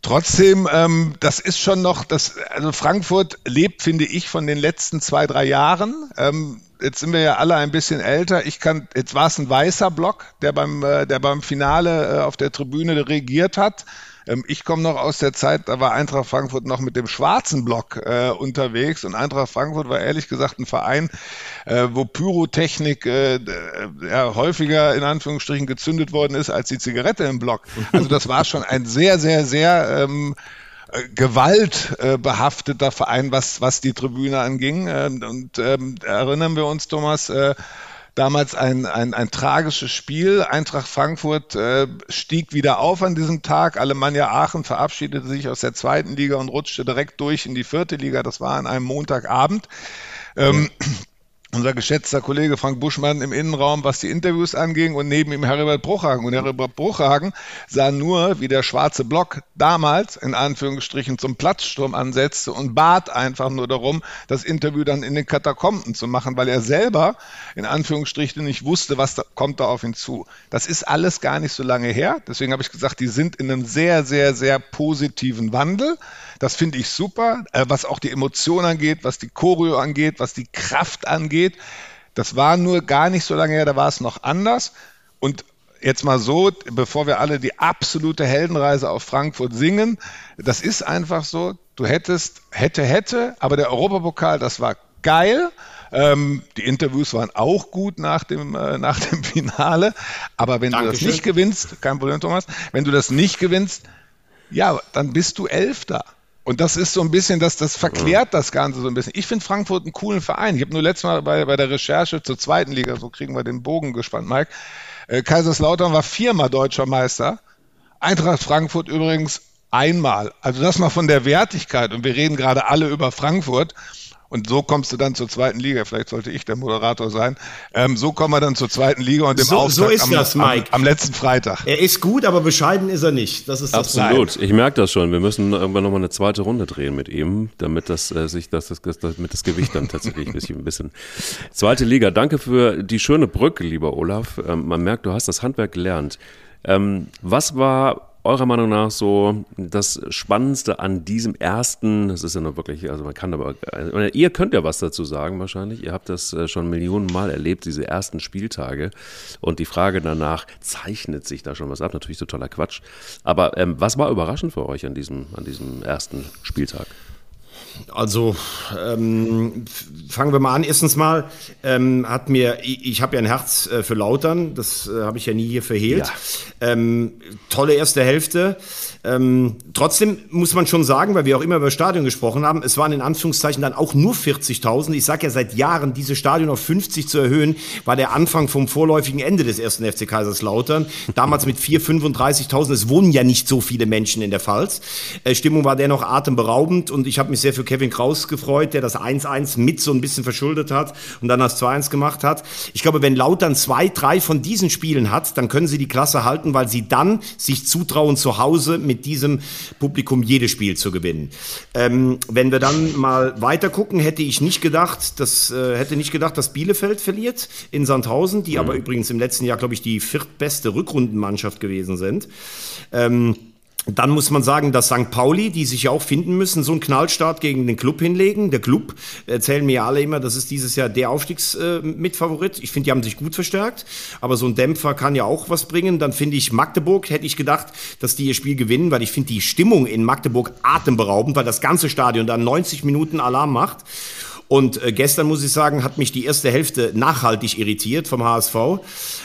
Speaker 5: Trotzdem, ähm, das ist schon noch, das, also Frankfurt lebt, finde ich, von den letzten zwei, drei Jahren. Ähm, jetzt sind wir ja alle ein bisschen älter. Ich kann, jetzt war es ein weißer Block, der beim, äh, der beim Finale äh, auf der Tribüne regiert hat. Ähm, ich komme noch aus der Zeit, da war Eintracht Frankfurt noch mit dem schwarzen Block äh, unterwegs und Eintracht Frankfurt war ehrlich gesagt ein Verein, äh, wo Pyrotechnik äh, ja, häufiger in Anführungsstrichen gezündet worden ist als die Zigarette im Block. Also das war schon ein sehr, sehr, sehr ähm, äh, gewaltbehafteter Verein, was, was die Tribüne anging. Ähm, und ähm, erinnern wir uns, Thomas, äh, damals ein, ein, ein tragisches Spiel. Eintracht Frankfurt äh, stieg wieder auf an diesem Tag. Alemannia Aachen verabschiedete sich aus der zweiten Liga und rutschte direkt durch in die vierte Liga. Das war an einem Montagabend. Ähm, unser geschätzter Kollege Frank Buschmann im Innenraum, was die Interviews anging und neben ihm Heribert Bruchhagen. Und Heribert Bruchhagen sah nur, wie der schwarze Block damals in Anführungsstrichen zum Platzsturm ansetzte und bat einfach nur darum, das Interview dann in den Katakomben zu machen, weil er selber in Anführungsstrichen nicht wusste, was da, kommt da auf ihn zu. Das ist alles gar nicht so lange her. Deswegen habe ich gesagt, die sind in einem sehr, sehr, sehr positiven Wandel. Das finde ich super, äh, was auch die Emotion angeht, was die Choreo angeht, was die Kraft angeht. Das war nur gar nicht so lange her, da war es noch anders. Und jetzt mal so, bevor wir alle die absolute Heldenreise auf Frankfurt singen, das ist einfach so, du hättest, hätte, hätte, aber der Europapokal, das war geil. Ähm, die Interviews waren auch gut nach dem, äh, nach dem Finale. Aber wenn Dankeschön. du das nicht gewinnst, kein Problem, Thomas, wenn du das nicht gewinnst, ja, dann bist du Elfter. Und das ist so ein bisschen, das, das verklärt das Ganze so ein bisschen. Ich finde Frankfurt einen coolen Verein. Ich habe nur letztes Mal bei, bei der Recherche zur zweiten Liga, so kriegen wir den Bogen gespannt, Mike. Äh, Kaiserslautern war viermal deutscher Meister. Eintracht Frankfurt übrigens einmal. Also das mal von der Wertigkeit. Und wir reden gerade alle über Frankfurt. Und so kommst du dann zur zweiten Liga. Vielleicht sollte ich der Moderator sein. Ähm, so kommen wir dann zur zweiten Liga und dem
Speaker 2: so, Auftakt so ist
Speaker 5: am,
Speaker 2: das, Mike.
Speaker 5: Am, am, letzten Freitag.
Speaker 2: Er ist gut, aber bescheiden ist er nicht. Das ist das
Speaker 1: Absolut. Ich merke das schon. Wir müssen irgendwann nochmal eine zweite Runde drehen mit ihm, damit das äh, sich das, das, das, damit das Gewicht dann tatsächlich ein bisschen, ein bisschen. Zweite Liga. Danke für die schöne Brücke, lieber Olaf. Ähm, man merkt, du hast das Handwerk gelernt. Ähm, was war eurer Meinung nach so das Spannendste an diesem ersten, das ist ja noch wirklich, also man kann aber, ihr könnt ja was dazu sagen wahrscheinlich, ihr habt das äh, schon Millionen Mal erlebt, diese ersten Spieltage und die Frage danach, zeichnet sich da schon was ab? Natürlich totaler Quatsch, aber ähm, was war überraschend für euch an diesem, an diesem ersten Spieltag?
Speaker 2: Also ähm, fangen wir mal an. Erstens mal ähm, hat mir, ich, ich habe ja ein Herz äh, für Lautern, das äh, habe ich ja nie hier verhehlt. Ja. Ähm, tolle erste Hälfte. Ähm, trotzdem muss man schon sagen, weil wir auch immer über Stadion gesprochen haben, es waren in Anführungszeichen dann auch nur 40.000. Ich sage ja seit Jahren, dieses Stadion auf 50 zu erhöhen, war der Anfang vom vorläufigen Ende des ersten FC Kaiserslautern. Damals mit 4.000, 35.000. Es wohnen ja nicht so viele Menschen in der Pfalz. Äh, Stimmung war dennoch atemberaubend und ich habe mich sehr für Kevin Kraus gefreut, der das 1-1 mit so ein bisschen verschuldet hat und dann das 2-1 gemacht hat. Ich glaube, wenn Lautern zwei, drei von diesen Spielen hat, dann können sie die Klasse halten, weil sie dann sich zutrauen, zu Hause mit diesem Publikum jedes Spiel zu gewinnen. Ähm, wenn wir dann mal weiter gucken, hätte ich nicht gedacht, dass, äh, hätte nicht gedacht, dass Bielefeld verliert in Sandhausen, die mhm. aber übrigens im letzten Jahr, glaube ich, die viertbeste Rückrundenmannschaft gewesen sind. Ähm, dann muss man sagen, dass St. Pauli, die sich ja auch finden müssen, so einen Knallstart gegen den Club hinlegen. Der Club erzählen mir alle immer, das ist dieses Jahr der Aufstiegsmitfavorit. Äh, ich finde, die haben sich gut verstärkt, aber so ein Dämpfer kann ja auch was bringen. Dann finde ich Magdeburg, hätte ich gedacht, dass die ihr Spiel gewinnen, weil ich finde die Stimmung in Magdeburg atemberaubend, weil das ganze Stadion dann 90 Minuten Alarm macht. Und äh, gestern muss ich sagen, hat mich die erste Hälfte nachhaltig irritiert vom HSV.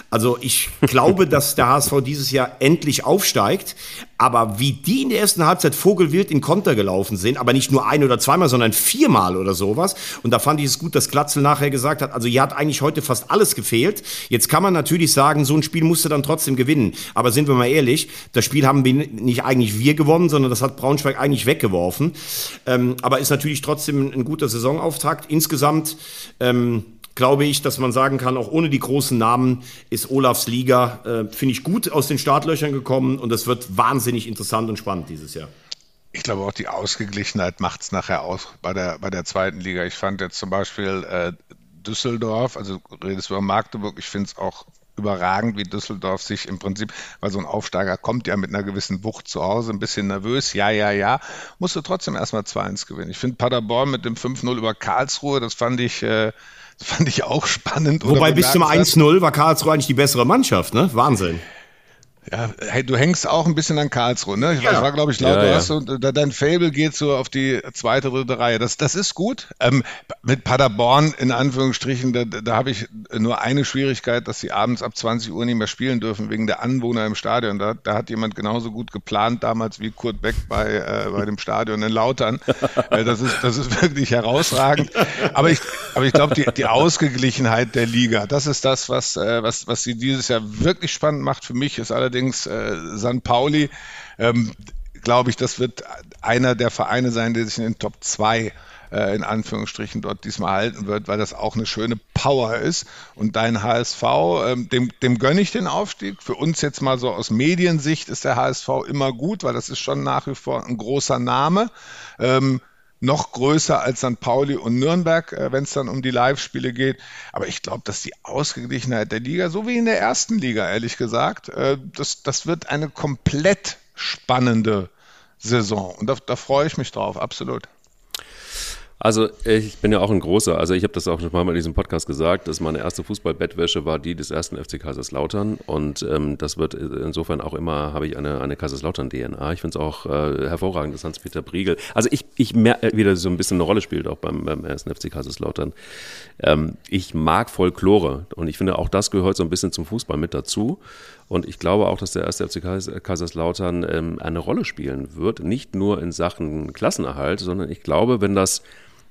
Speaker 2: Also ich glaube, dass der HSV dieses Jahr endlich aufsteigt. Aber wie die in der ersten Halbzeit vogelwild in Konter gelaufen sind, aber nicht nur ein oder zweimal, sondern viermal oder sowas. Und da fand ich es gut, dass Glatzel nachher gesagt hat, also hier hat eigentlich heute fast alles gefehlt. Jetzt kann man natürlich sagen, so ein Spiel musste dann trotzdem gewinnen. Aber sind wir mal ehrlich, das Spiel haben wir nicht eigentlich wir gewonnen, sondern das hat Braunschweig eigentlich weggeworfen. Ähm, aber ist natürlich trotzdem ein guter Saisonauftakt. Insgesamt ähm, glaube ich, dass man sagen kann, auch ohne die großen Namen ist Olafs Liga, äh, finde ich, gut aus den Startlöchern gekommen und das wird wahnsinnig interessant und spannend dieses Jahr.
Speaker 5: Ich glaube auch die Ausgeglichenheit macht es nachher aus bei der, bei der zweiten Liga. Ich fand jetzt zum Beispiel äh, Düsseldorf, also redest über Magdeburg, ich finde es auch überragend, wie Düsseldorf sich im Prinzip, weil so ein Aufsteiger kommt ja mit einer gewissen Wucht zu Hause, ein bisschen nervös, ja, ja, ja, musste trotzdem erstmal 2-1 gewinnen. Ich finde Paderborn mit dem 5-0 über Karlsruhe, das fand ich, äh, das fand ich auch spannend.
Speaker 2: Wobei bis zum 1-0 war Karlsruhe eigentlich die bessere Mannschaft, ne? Wahnsinn.
Speaker 5: Ja, hey, du hängst auch ein bisschen an Karlsruhe, ne? Ich ja. war, glaube ich, laut, ja, ja. Hast, und dein Fable geht so auf die zweite, dritte Reihe. Das, das ist gut. Ähm, mit Paderborn, in Anführungsstrichen, da, da habe ich nur eine Schwierigkeit, dass sie abends ab 20 Uhr nicht mehr spielen dürfen, wegen der Anwohner im Stadion. Da, da hat jemand genauso gut geplant damals wie Kurt Beck bei, äh, bei dem Stadion in Lautern. äh, das, ist, das ist wirklich herausragend. Aber ich, aber ich glaube, die, die Ausgeglichenheit der Liga, das ist das, was, äh, was, was sie dieses Jahr wirklich spannend macht. Für mich ist allerdings allerdings äh, San Pauli, ähm, glaube ich, das wird einer der Vereine sein, der sich in den Top 2 äh, in Anführungsstrichen dort diesmal halten wird, weil das auch eine schöne Power ist. Und dein HSV, ähm, dem, dem gönne ich den Aufstieg. Für uns jetzt mal so aus Mediensicht ist der HSV immer gut, weil das ist schon nach wie vor ein großer Name. Ähm, noch größer als St. Pauli und Nürnberg, äh, wenn es dann um die Live-Spiele geht. Aber ich glaube, dass die Ausgeglichenheit der Liga, so wie in der ersten Liga, ehrlich gesagt, äh, das, das wird eine komplett spannende Saison. Und da, da freue ich mich drauf, absolut.
Speaker 1: Also ich bin ja auch ein großer, also ich habe das auch schon mal in diesem Podcast gesagt, dass meine erste Fußballbettwäsche war die des ersten FC Kaiserslautern und ähm, das wird insofern auch immer, habe ich eine, eine Kaiserslautern-DNA. Ich finde es auch äh, hervorragend, dass Hans-Peter Briegel, also ich, ich merke wieder so ein bisschen eine Rolle spielt auch beim, beim ersten FC Kaiserslautern. Ähm, ich mag Folklore und ich finde auch das gehört so ein bisschen zum Fußball mit dazu. Und ich glaube auch, dass der erste FC Kaiserslautern ähm, eine Rolle spielen wird, nicht nur in Sachen Klassenerhalt, sondern ich glaube, wenn das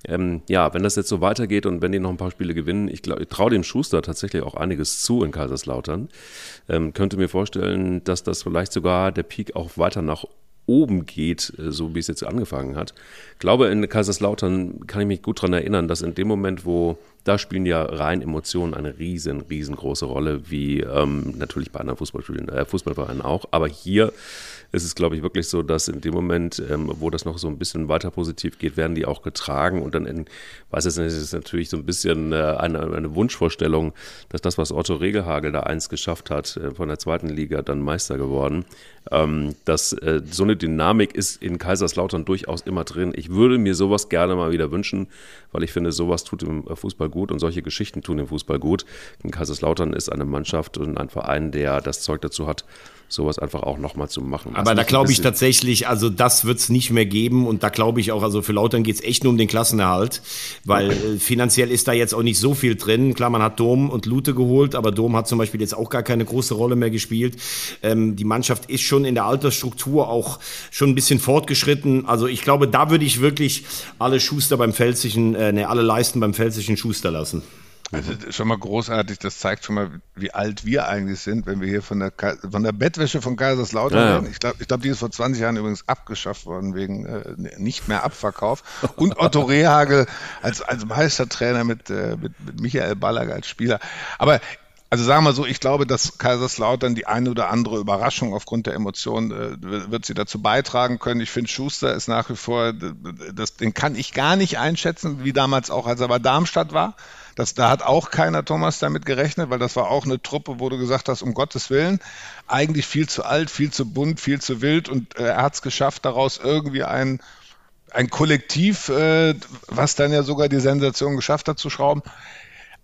Speaker 1: ähm, ja, wenn das jetzt so weitergeht und wenn die noch ein paar Spiele gewinnen, ich, ich traue dem Schuster tatsächlich auch einiges zu in Kaiserslautern. Ähm, könnte mir vorstellen, dass das vielleicht sogar der Peak auch weiter nach oben geht, äh, so wie es jetzt angefangen hat. Ich glaube, in Kaiserslautern kann ich mich gut daran erinnern, dass in dem Moment, wo da spielen ja rein Emotionen eine riesen, riesengroße Rolle, wie ähm, natürlich bei anderen Fußballspielen, äh, Fußballvereinen auch. Aber hier ist es, glaube ich, wirklich so, dass in dem Moment, ähm, wo das noch so ein bisschen weiter positiv geht, werden die auch getragen und dann, in, weiß es nicht, ist natürlich so ein bisschen äh, eine, eine, Wunschvorstellung, dass das, was Otto Regelhagel da eins geschafft hat, äh, von der zweiten Liga dann Meister geworden, ähm, dass äh, so eine Dynamik ist in Kaiserslautern durchaus immer drin. Ich würde mir sowas gerne mal wieder wünschen, weil ich finde, sowas tut im Fußball gut und solche Geschichten tun im Fußball gut. In Kaiserslautern ist eine Mannschaft und ein Verein, der das Zeug dazu hat, sowas einfach auch nochmal zu machen.
Speaker 2: Aber da glaube ich tatsächlich, also das wird es nicht mehr geben und da glaube ich auch, also für Lautern geht es echt nur um den Klassenerhalt, weil okay. äh, finanziell ist da jetzt auch nicht so viel drin. Klar, man hat Dom und Lute geholt, aber Dom hat zum Beispiel jetzt auch gar keine große Rolle mehr gespielt. Ähm, die Mannschaft ist schon in der Altersstruktur auch schon ein bisschen fortgeschritten. Also ich glaube, da würde ich wirklich alle Schuster beim Pfälzischen, äh, ne, alle Leisten beim Pfälzischen Schuster lassen.
Speaker 5: Also schon mal großartig, das zeigt schon mal, wie alt wir eigentlich sind, wenn wir hier von der, von der Bettwäsche von Kaiserslautern ja, reden. Ich glaube, ich glaub, die ist vor 20 Jahren übrigens abgeschafft worden wegen äh, nicht mehr Abverkauf. Und Otto Rehagel als, als Meistertrainer mit, äh, mit, mit Michael Ballack als Spieler. Aber also sagen wir so, ich glaube, dass Kaiserslautern die eine oder andere Überraschung aufgrund der Emotionen äh, wird sie dazu beitragen können. Ich finde, Schuster ist nach wie vor, das, den kann ich gar nicht einschätzen, wie damals auch, als er bei Darmstadt war. Das, da hat auch keiner Thomas damit gerechnet, weil das war auch eine Truppe, wo du gesagt hast, um Gottes Willen, eigentlich viel zu alt, viel zu bunt, viel zu wild und äh, er hat es geschafft, daraus irgendwie ein, ein Kollektiv, äh, was dann ja sogar die Sensation geschafft hat, zu schrauben.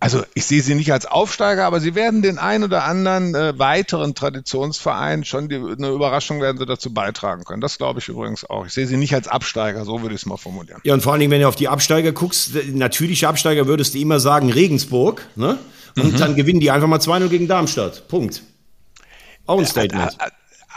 Speaker 5: Also ich sehe sie nicht als Aufsteiger, aber sie werden den ein oder anderen äh, weiteren Traditionsverein schon die, eine Überraschung werden sie dazu beitragen können. Das glaube ich übrigens auch. Ich sehe sie nicht als Absteiger, so würde ich es mal formulieren.
Speaker 2: Ja, und vor allen Dingen, wenn du auf die Absteiger guckst, natürliche Absteiger würdest du immer sagen Regensburg, ne? Und mhm. dann gewinnen die einfach mal 2-0 gegen Darmstadt. Punkt. Auch ein Statement.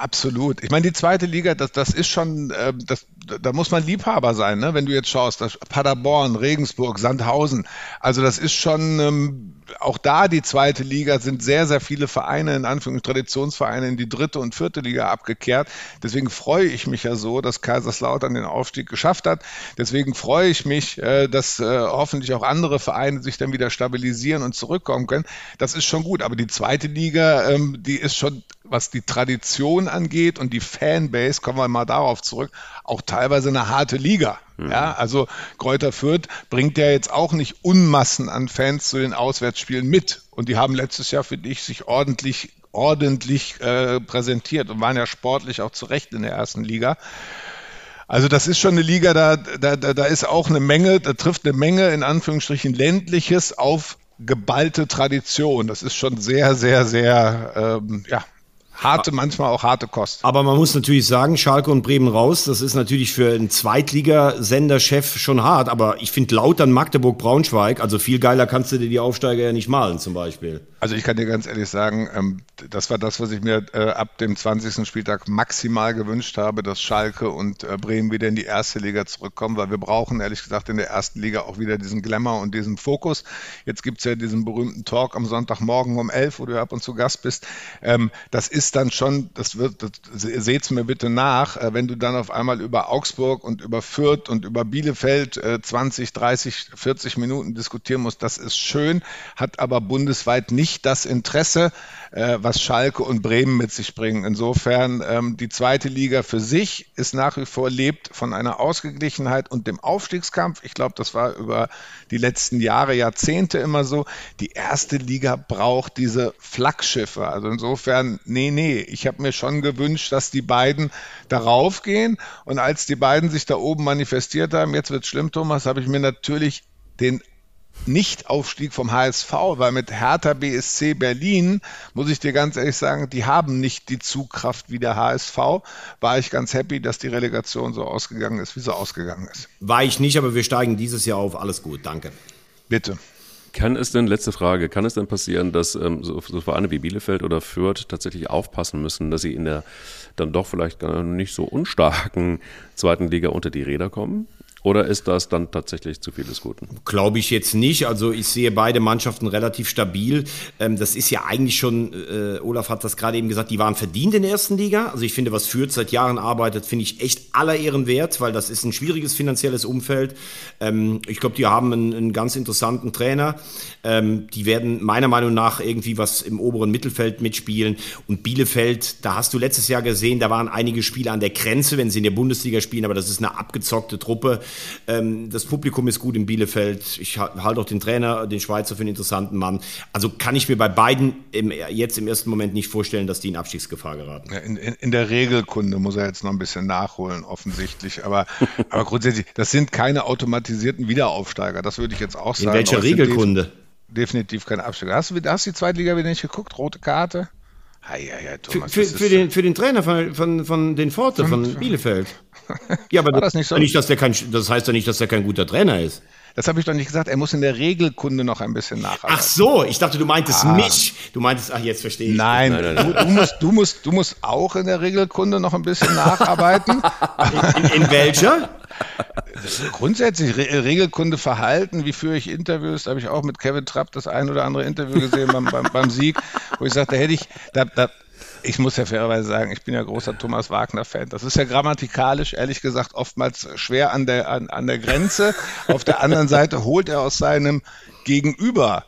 Speaker 5: Absolut. Ich meine, die zweite Liga, das, das ist schon, äh, das, da muss man Liebhaber sein, ne? wenn du jetzt schaust, das Paderborn, Regensburg, Sandhausen. Also das ist schon, ähm, auch da die zweite Liga sind sehr, sehr viele Vereine, in Anführungszeichen Traditionsvereine, in die dritte und vierte Liga abgekehrt. Deswegen freue ich mich ja so, dass Kaiserslautern den Aufstieg geschafft hat. Deswegen freue ich mich, äh, dass äh, hoffentlich auch andere Vereine sich dann wieder stabilisieren und zurückkommen können. Das ist schon gut. Aber die zweite Liga, ähm, die ist schon was die Tradition angeht und die Fanbase, kommen wir mal darauf zurück, auch teilweise eine harte Liga. Mhm. Ja, also Kräuter Fürth bringt ja jetzt auch nicht Unmassen an Fans zu den Auswärtsspielen mit. Und die haben letztes Jahr, finde ich, sich ordentlich, ordentlich äh, präsentiert und waren ja sportlich auch zu Recht in der ersten Liga. Also das ist schon eine Liga, da, da, da ist auch eine Menge, da trifft eine Menge in Anführungsstrichen ländliches auf geballte Tradition. Das ist schon sehr, sehr, sehr ähm, ja, harte, manchmal auch harte Kost.
Speaker 2: Aber man muss natürlich sagen, Schalke und Bremen raus, das ist natürlich für einen Zweitligasenderchef schon hart. Aber ich finde Lautern, Magdeburg, Braunschweig, also viel geiler kannst du dir die Aufsteiger ja nicht malen zum Beispiel.
Speaker 5: Also ich kann dir ganz ehrlich sagen, ähm, das war das, was ich mir äh, ab dem 20. Spieltag maximal gewünscht habe, dass Schalke und äh, Bremen wieder in die erste Liga zurückkommen, weil wir brauchen ehrlich gesagt in der ersten Liga auch wieder diesen Glamour und diesen Fokus. Jetzt gibt es ja diesen berühmten Talk am Sonntagmorgen um 11, wo du ab und zu Gast bist. Ähm, das ist dann schon, das wird, das, seht's mir bitte nach, äh, wenn du dann auf einmal über Augsburg und über Fürth und über Bielefeld 20, 30, 40 Minuten diskutieren musst. Das ist schön, hat aber bundesweit nicht nicht das Interesse, äh, was Schalke und Bremen mit sich bringen. Insofern ähm, die zweite Liga für sich ist nach wie vor lebt von einer Ausgeglichenheit und dem Aufstiegskampf. Ich glaube, das war über die letzten Jahre, Jahrzehnte immer so. Die erste Liga braucht diese Flaggschiffe. Also insofern, nee, nee, ich habe mir schon gewünscht, dass die beiden darauf gehen. Und als die beiden sich da oben manifestiert haben, jetzt wird schlimm, Thomas, habe ich mir natürlich den nicht-Aufstieg vom HSV, weil mit Hertha BSC Berlin, muss ich dir ganz ehrlich sagen, die haben nicht die Zugkraft wie der HSV. War ich ganz happy, dass die Relegation so ausgegangen ist, wie sie ausgegangen ist.
Speaker 2: War ich nicht, aber wir steigen dieses Jahr auf. Alles gut, danke.
Speaker 5: Bitte.
Speaker 1: Kann es denn, letzte Frage, kann es denn passieren, dass ähm, so, so Vereine wie Bielefeld oder Fürth tatsächlich aufpassen müssen, dass sie in der dann doch vielleicht gar nicht so unstarken zweiten Liga unter die Räder kommen? Oder ist das dann tatsächlich zu viel des Guten?
Speaker 2: Glaube ich jetzt nicht. Also ich sehe beide Mannschaften relativ stabil. Ähm, das ist ja eigentlich schon, äh, Olaf hat das gerade eben gesagt, die waren verdient in der ersten Liga. Also ich finde, was Fürth seit Jahren arbeitet, finde ich echt aller Ehren wert, weil das ist ein schwieriges finanzielles Umfeld. Ähm, ich glaube, die haben einen, einen, ganz interessanten Trainer. Ähm, die werden meiner Meinung nach irgendwie was im oberen Mittelfeld mitspielen. Und Bielefeld, da hast du letztes Jahr gesehen, da waren einige Spiele an der Grenze, wenn sie in der Bundesliga spielen, aber das ist eine abgezockte Truppe. Ähm, das Publikum ist gut in Bielefeld. Ich halte auch den Trainer, den Schweizer, für einen interessanten Mann. Also kann ich mir bei beiden im, jetzt im ersten Moment nicht vorstellen, dass die in Abstiegsgefahr geraten.
Speaker 5: Ja, in, in, in, der Regelkunde muss er jetzt noch ein bisschen nachholen, offensichtlich. Aber, aber grundsätzlich, das sind keine automatisierten Wiederaufsteiger. Das würde ich jetzt auch sagen.
Speaker 2: In welcher Regelkunde?
Speaker 5: Definitiv kein Absteiger. Hast du, hast du die Zweitliga wieder nicht geguckt? Rote Karte?
Speaker 2: Hei, hei, Thomas, für, für, für, den, für den Trainer von, von, von den Forte, von Bielefeld. Ja, aber das, nicht so? nicht, dass der kein, das heißt ja nicht, dass er kein guter Trainer ist.
Speaker 5: Das habe ich doch nicht gesagt. Er muss in der Regelkunde noch ein bisschen nacharbeiten.
Speaker 2: Ach so, ich dachte, du meintest ah. mich. Du meintest, ach, jetzt verstehe ich.
Speaker 5: Nein, nein, nein, nein. Du, du, musst, du, musst, du musst auch in der Regelkunde noch ein bisschen nacharbeiten.
Speaker 2: in, in, in welcher?
Speaker 5: Grundsätzlich Re Regelkunde Verhalten, wie führe ich Interviews, da habe ich auch mit Kevin Trapp das ein oder andere Interview gesehen beim, beim, beim Sieg, wo ich sagte, hätte ich, da, da, ich muss ja fairerweise sagen, ich bin ja großer Thomas Wagner-Fan. Das ist ja grammatikalisch, ehrlich gesagt, oftmals schwer an der, an, an der Grenze. Auf der anderen Seite holt er aus seinem Gegenüber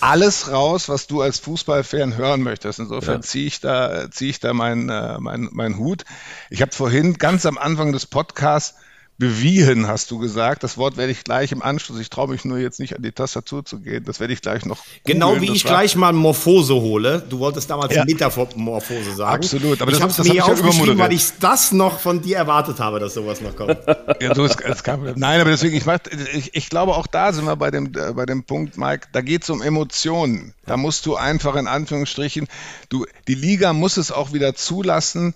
Speaker 5: alles raus, was du als Fußballfan hören möchtest. Insofern ja. ziehe ich da, ziehe ich da meinen äh, mein, mein Hut. Ich habe vorhin ganz am Anfang des Podcasts bewiehen, hast du gesagt. Das Wort werde ich gleich im Anschluss, ich traue mich nur jetzt nicht an die Tastatur zu gehen, das werde ich gleich noch.
Speaker 2: Genau wie ich gleich mal Morphose hole. Du wolltest damals ja. Metamorphose sagen.
Speaker 5: Absolut,
Speaker 2: aber ich habe es mir hab aufgeschrieben, weil ich das noch von dir erwartet habe, dass sowas noch kommt.
Speaker 5: ja, so ist, es kam, nein, aber deswegen, ich, mach, ich, ich glaube, auch da sind wir bei dem, äh, bei dem Punkt, Mike, da geht es um Emotionen. Da musst du einfach in Anführungsstrichen, du, die Liga muss es auch wieder zulassen,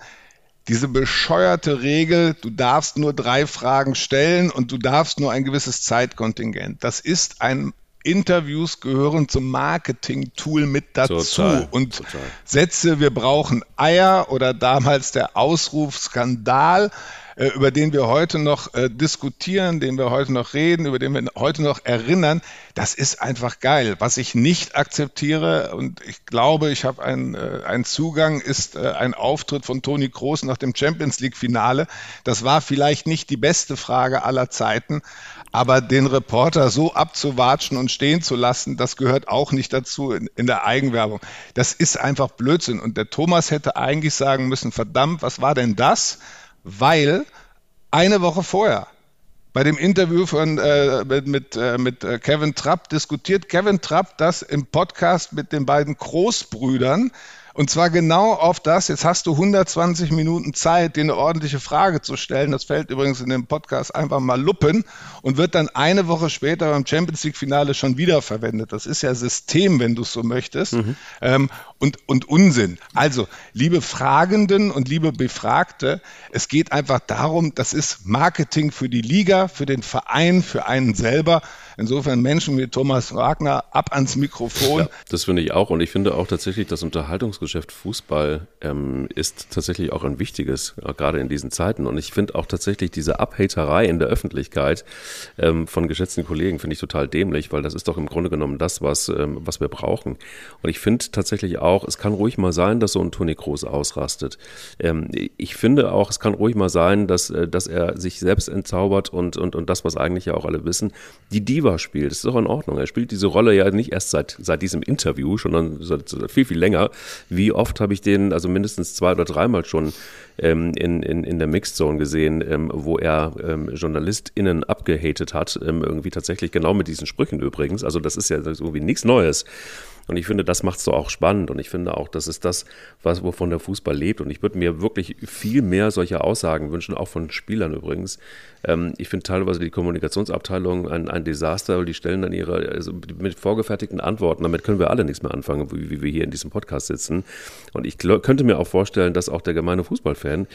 Speaker 5: diese bescheuerte Regel, du darfst nur drei Fragen stellen und du darfst nur ein gewisses Zeitkontingent. Das ist ein Interviews gehören zum Marketing-Tool mit dazu.
Speaker 1: Total,
Speaker 5: und
Speaker 1: total.
Speaker 5: Sätze, wir brauchen Eier oder damals der Ausruf Skandal, äh, über den wir heute noch äh, diskutieren, den wir heute noch reden, über den wir heute noch erinnern, das ist einfach geil. Was ich nicht akzeptiere und ich glaube, ich habe einen, äh, einen Zugang, ist äh, ein Auftritt von Toni Kroos nach dem Champions League-Finale. Das war vielleicht nicht die beste Frage aller Zeiten, aber den Reporter so abzuwatschen und stehen zu lassen, das gehört auch nicht dazu in, in, der Eigenwerbung. Das ist einfach Blödsinn. Und der Thomas hätte eigentlich sagen müssen, verdammt, was war denn das? Weil eine Woche vorher bei dem Interview von, äh, mit, mit, äh, mit äh, Kevin Trapp diskutiert Kevin Trapp das im Podcast mit den beiden Großbrüdern und zwar genau auf das, jetzt hast du 120 Minuten Zeit, dir eine ordentliche Frage zu stellen. Das fällt übrigens in dem Podcast einfach mal luppen und wird dann eine Woche später beim Champions League-Finale schon wieder verwendet. Das ist ja System, wenn du es so möchtest. Mhm. Ähm, und, und Unsinn. Also, liebe Fragenden und liebe Befragte, es geht einfach darum, das ist Marketing für die Liga, für den Verein, für einen selber. Insofern Menschen wie Thomas Wagner ab ans Mikrofon. Ja,
Speaker 1: das finde ich auch. Und ich finde auch tatsächlich, das Unterhaltungsgeschäft Fußball ähm, ist tatsächlich auch ein wichtiges, gerade in diesen Zeiten. Und ich finde auch tatsächlich diese Abhaterei in der Öffentlichkeit ähm, von geschätzten Kollegen finde ich total dämlich, weil das ist doch im Grunde genommen das, was, ähm, was wir brauchen. Und ich finde tatsächlich auch, es kann ruhig mal sein, dass so ein Toni Kroos ausrastet. Ähm, ich finde auch, es kann ruhig mal sein, dass, äh, dass er sich selbst entzaubert und, und, und das, was eigentlich ja auch alle wissen, die Diva Diva spielt. Das ist doch in Ordnung. Er spielt diese Rolle ja nicht erst seit, seit diesem Interview, sondern seit, seit viel, viel länger. Wie oft habe ich den, also mindestens zwei oder dreimal schon ähm, in, in, in der Mixed Zone gesehen, ähm, wo er ähm, JournalistInnen abgehatet hat, ähm, irgendwie tatsächlich genau mit diesen Sprüchen übrigens. Also das ist ja irgendwie nichts Neues. Und ich finde, das macht es so auch spannend. Und ich finde auch, das ist das, was, wovon der Fußball lebt. Und ich würde mir wirklich viel mehr solcher Aussagen wünschen, auch von Spielern übrigens. Ähm, ich finde teilweise die Kommunikationsabteilung ein, ein Desaster, weil die stellen dann ihre, also mit vorgefertigten Antworten, damit können wir alle nichts mehr anfangen, wie, wie wir hier in diesem Podcast sitzen. Und ich könnte mir auch vorstellen, dass auch der gemeine Fußballfan,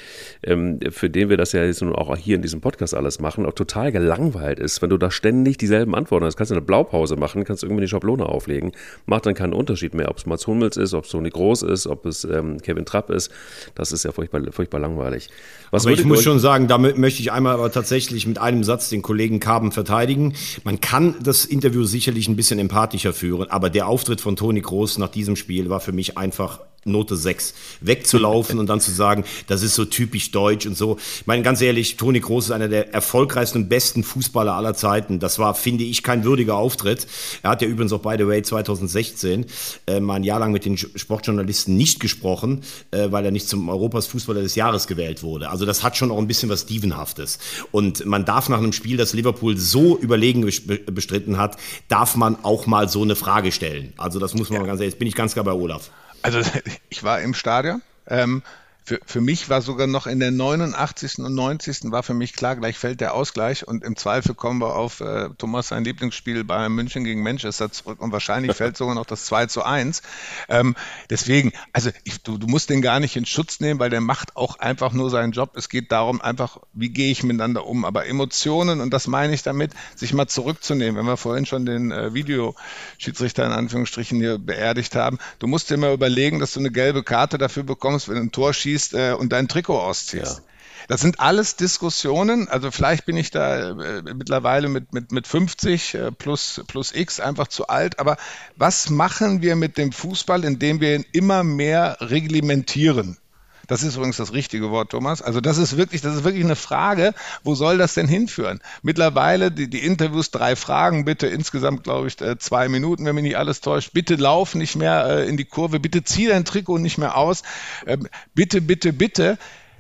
Speaker 1: ähm, für den wir das ja jetzt nun auch hier in diesem Podcast alles machen, auch total gelangweilt ist, wenn du da ständig dieselben Antworten hast. Kannst du eine Blaupause machen, kannst irgendwie eine Schablone auflegen, macht dann keinen Unterschied mehr, ob es Mats Hummels ist, ob es Toni Groß ist, ob es ähm, Kevin Trapp ist. Das ist ja furchtbar, furchtbar langweilig.
Speaker 2: Was aber ich muss schon sagen, damit möchte ich einmal aber tatsächlich mit einem Satz den Kollegen Karben verteidigen. Man kann das Interview sicherlich ein bisschen empathischer führen, aber der Auftritt von Toni Groß nach diesem Spiel war für mich einfach Note 6 wegzulaufen und dann zu sagen, das ist so typisch deutsch und so. Ich meine, ganz ehrlich, Toni Groß ist einer der erfolgreichsten und besten Fußballer aller Zeiten. Das war, finde ich, kein würdiger Auftritt. Er hat ja übrigens auch, by the way, 2016 äh, mal ein Jahr lang mit den Sportjournalisten nicht gesprochen, äh, weil er nicht zum Europas Fußballer des Jahres gewählt wurde. Also das hat schon auch ein bisschen was Dievenhaftes. Und man darf nach einem Spiel, das Liverpool so überlegen bestritten hat, darf man auch mal so eine Frage stellen. Also das muss man ja. mal ganz ehrlich, jetzt bin ich ganz klar bei Olaf.
Speaker 5: Also ich war im Stadion. Ähm, für, für mich war sogar noch in der 89. und 90. war für mich klar, gleich fällt der Ausgleich und im Zweifel kommen wir auf äh, Thomas sein Lieblingsspiel bei München gegen Manchester zurück und wahrscheinlich fällt sogar noch das 2 zu 1. Ähm, deswegen, also ich, du, du musst den gar nicht in Schutz nehmen, weil der macht auch einfach nur seinen Job. Es geht darum einfach, wie gehe ich miteinander um. Aber Emotionen, und das meine ich damit, sich mal zurückzunehmen. Wenn wir vorhin schon den äh, Videoschiedsrichter in Anführungsstrichen hier beerdigt haben, du musst dir mal überlegen, dass du eine gelbe Karte dafür bekommst, wenn du ein Tor schießt, anziehst äh, und dein Trikot ausziehst. Ja. Das sind alles Diskussionen. Also vielleicht bin ich da äh, mittlerweile mit, mit, mit 50 äh, plus, plus X einfach zu alt. Aber was machen wir mit dem Fußball, indem wir ihn immer mehr reglementieren? Das ist übrigens das richtige Wort, Thomas. Also das ist wirklich, das ist wirklich eine Frage. Wo soll das denn hinführen? Mittlerweile die, die Interviews, drei Fragen, bitte insgesamt, glaube ich, äh, zwei Minuten, wenn mich nicht alles täuscht. Bitte lauf nicht mehr äh, in die Kurve. Bitte zieh dein Trikot nicht mehr aus. Ähm, bitte, bitte, bitte.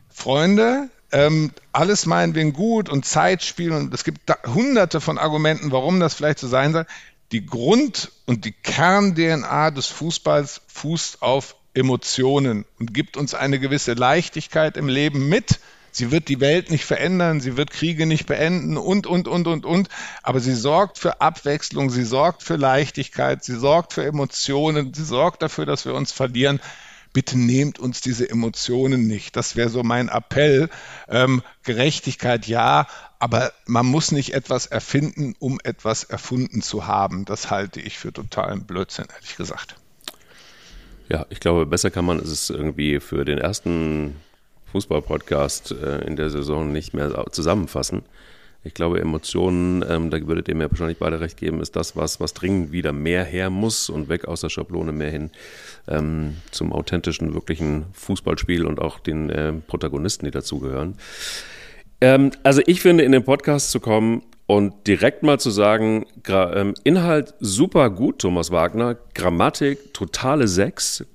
Speaker 5: Freunde, ähm, alles meinen wir gut und Zeit spielen und es gibt hunderte von Argumenten, warum das vielleicht so sein soll. Die Grund- und die Kern-DNA des Fußballs fußt auf Emotionen und gibt uns eine gewisse Leichtigkeit im Leben mit. Sie wird die Welt nicht verändern, sie wird Kriege nicht beenden und, und, und, und, und. Aber sie sorgt für Abwechslung, sie sorgt für Leichtigkeit, sie sorgt für Emotionen, sie sorgt dafür, dass wir uns verlieren. bitte nehmt uns diese Emotionen nicht. Das wäre so mein Appell. Ähm, Gerechtigkeit ja, aber man muss nicht etwas erfinden, um etwas erfunden zu haben. Das halte ich für totalen Blödsinn, ehrlich gesagt.
Speaker 1: Ja, ich glaube, besser kann man es irgendwie für den ersten Fußball-Podcast äh, in der Saison nicht mehr zusammenfassen. Ich glaube, Emotionen, ähm, da würdet ihr mir wahrscheinlich beide recht geben, ist das, was, was dringend wieder mehr her muss und weg aus der Schablone mehr hin ähm, zum authentischen, wirklichen Fußballspiel und auch den äh, Protagonisten, die dazugehören. Ähm, also ich finde, in den Podcast zu kommen und direkt mal zu sagen, ähm, Inhalt super gut, Thomas Wagner, Grammatik, totale Sechs,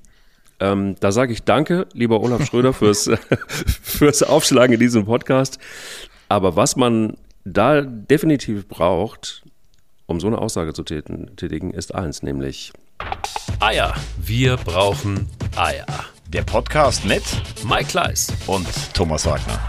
Speaker 1: ähm, da sage ich danke, lieber Olaf Schröder, fürs, fürs Aufschlagen in diesem Podcast. Aber was man da definitiv braucht, um so eine Aussage zu tätigen, ist eins, nämlich
Speaker 3: Eier. Wir brauchen Eier.
Speaker 4: Der Podcast mit
Speaker 3: Mike Kleiss
Speaker 4: und Thomas Wagner.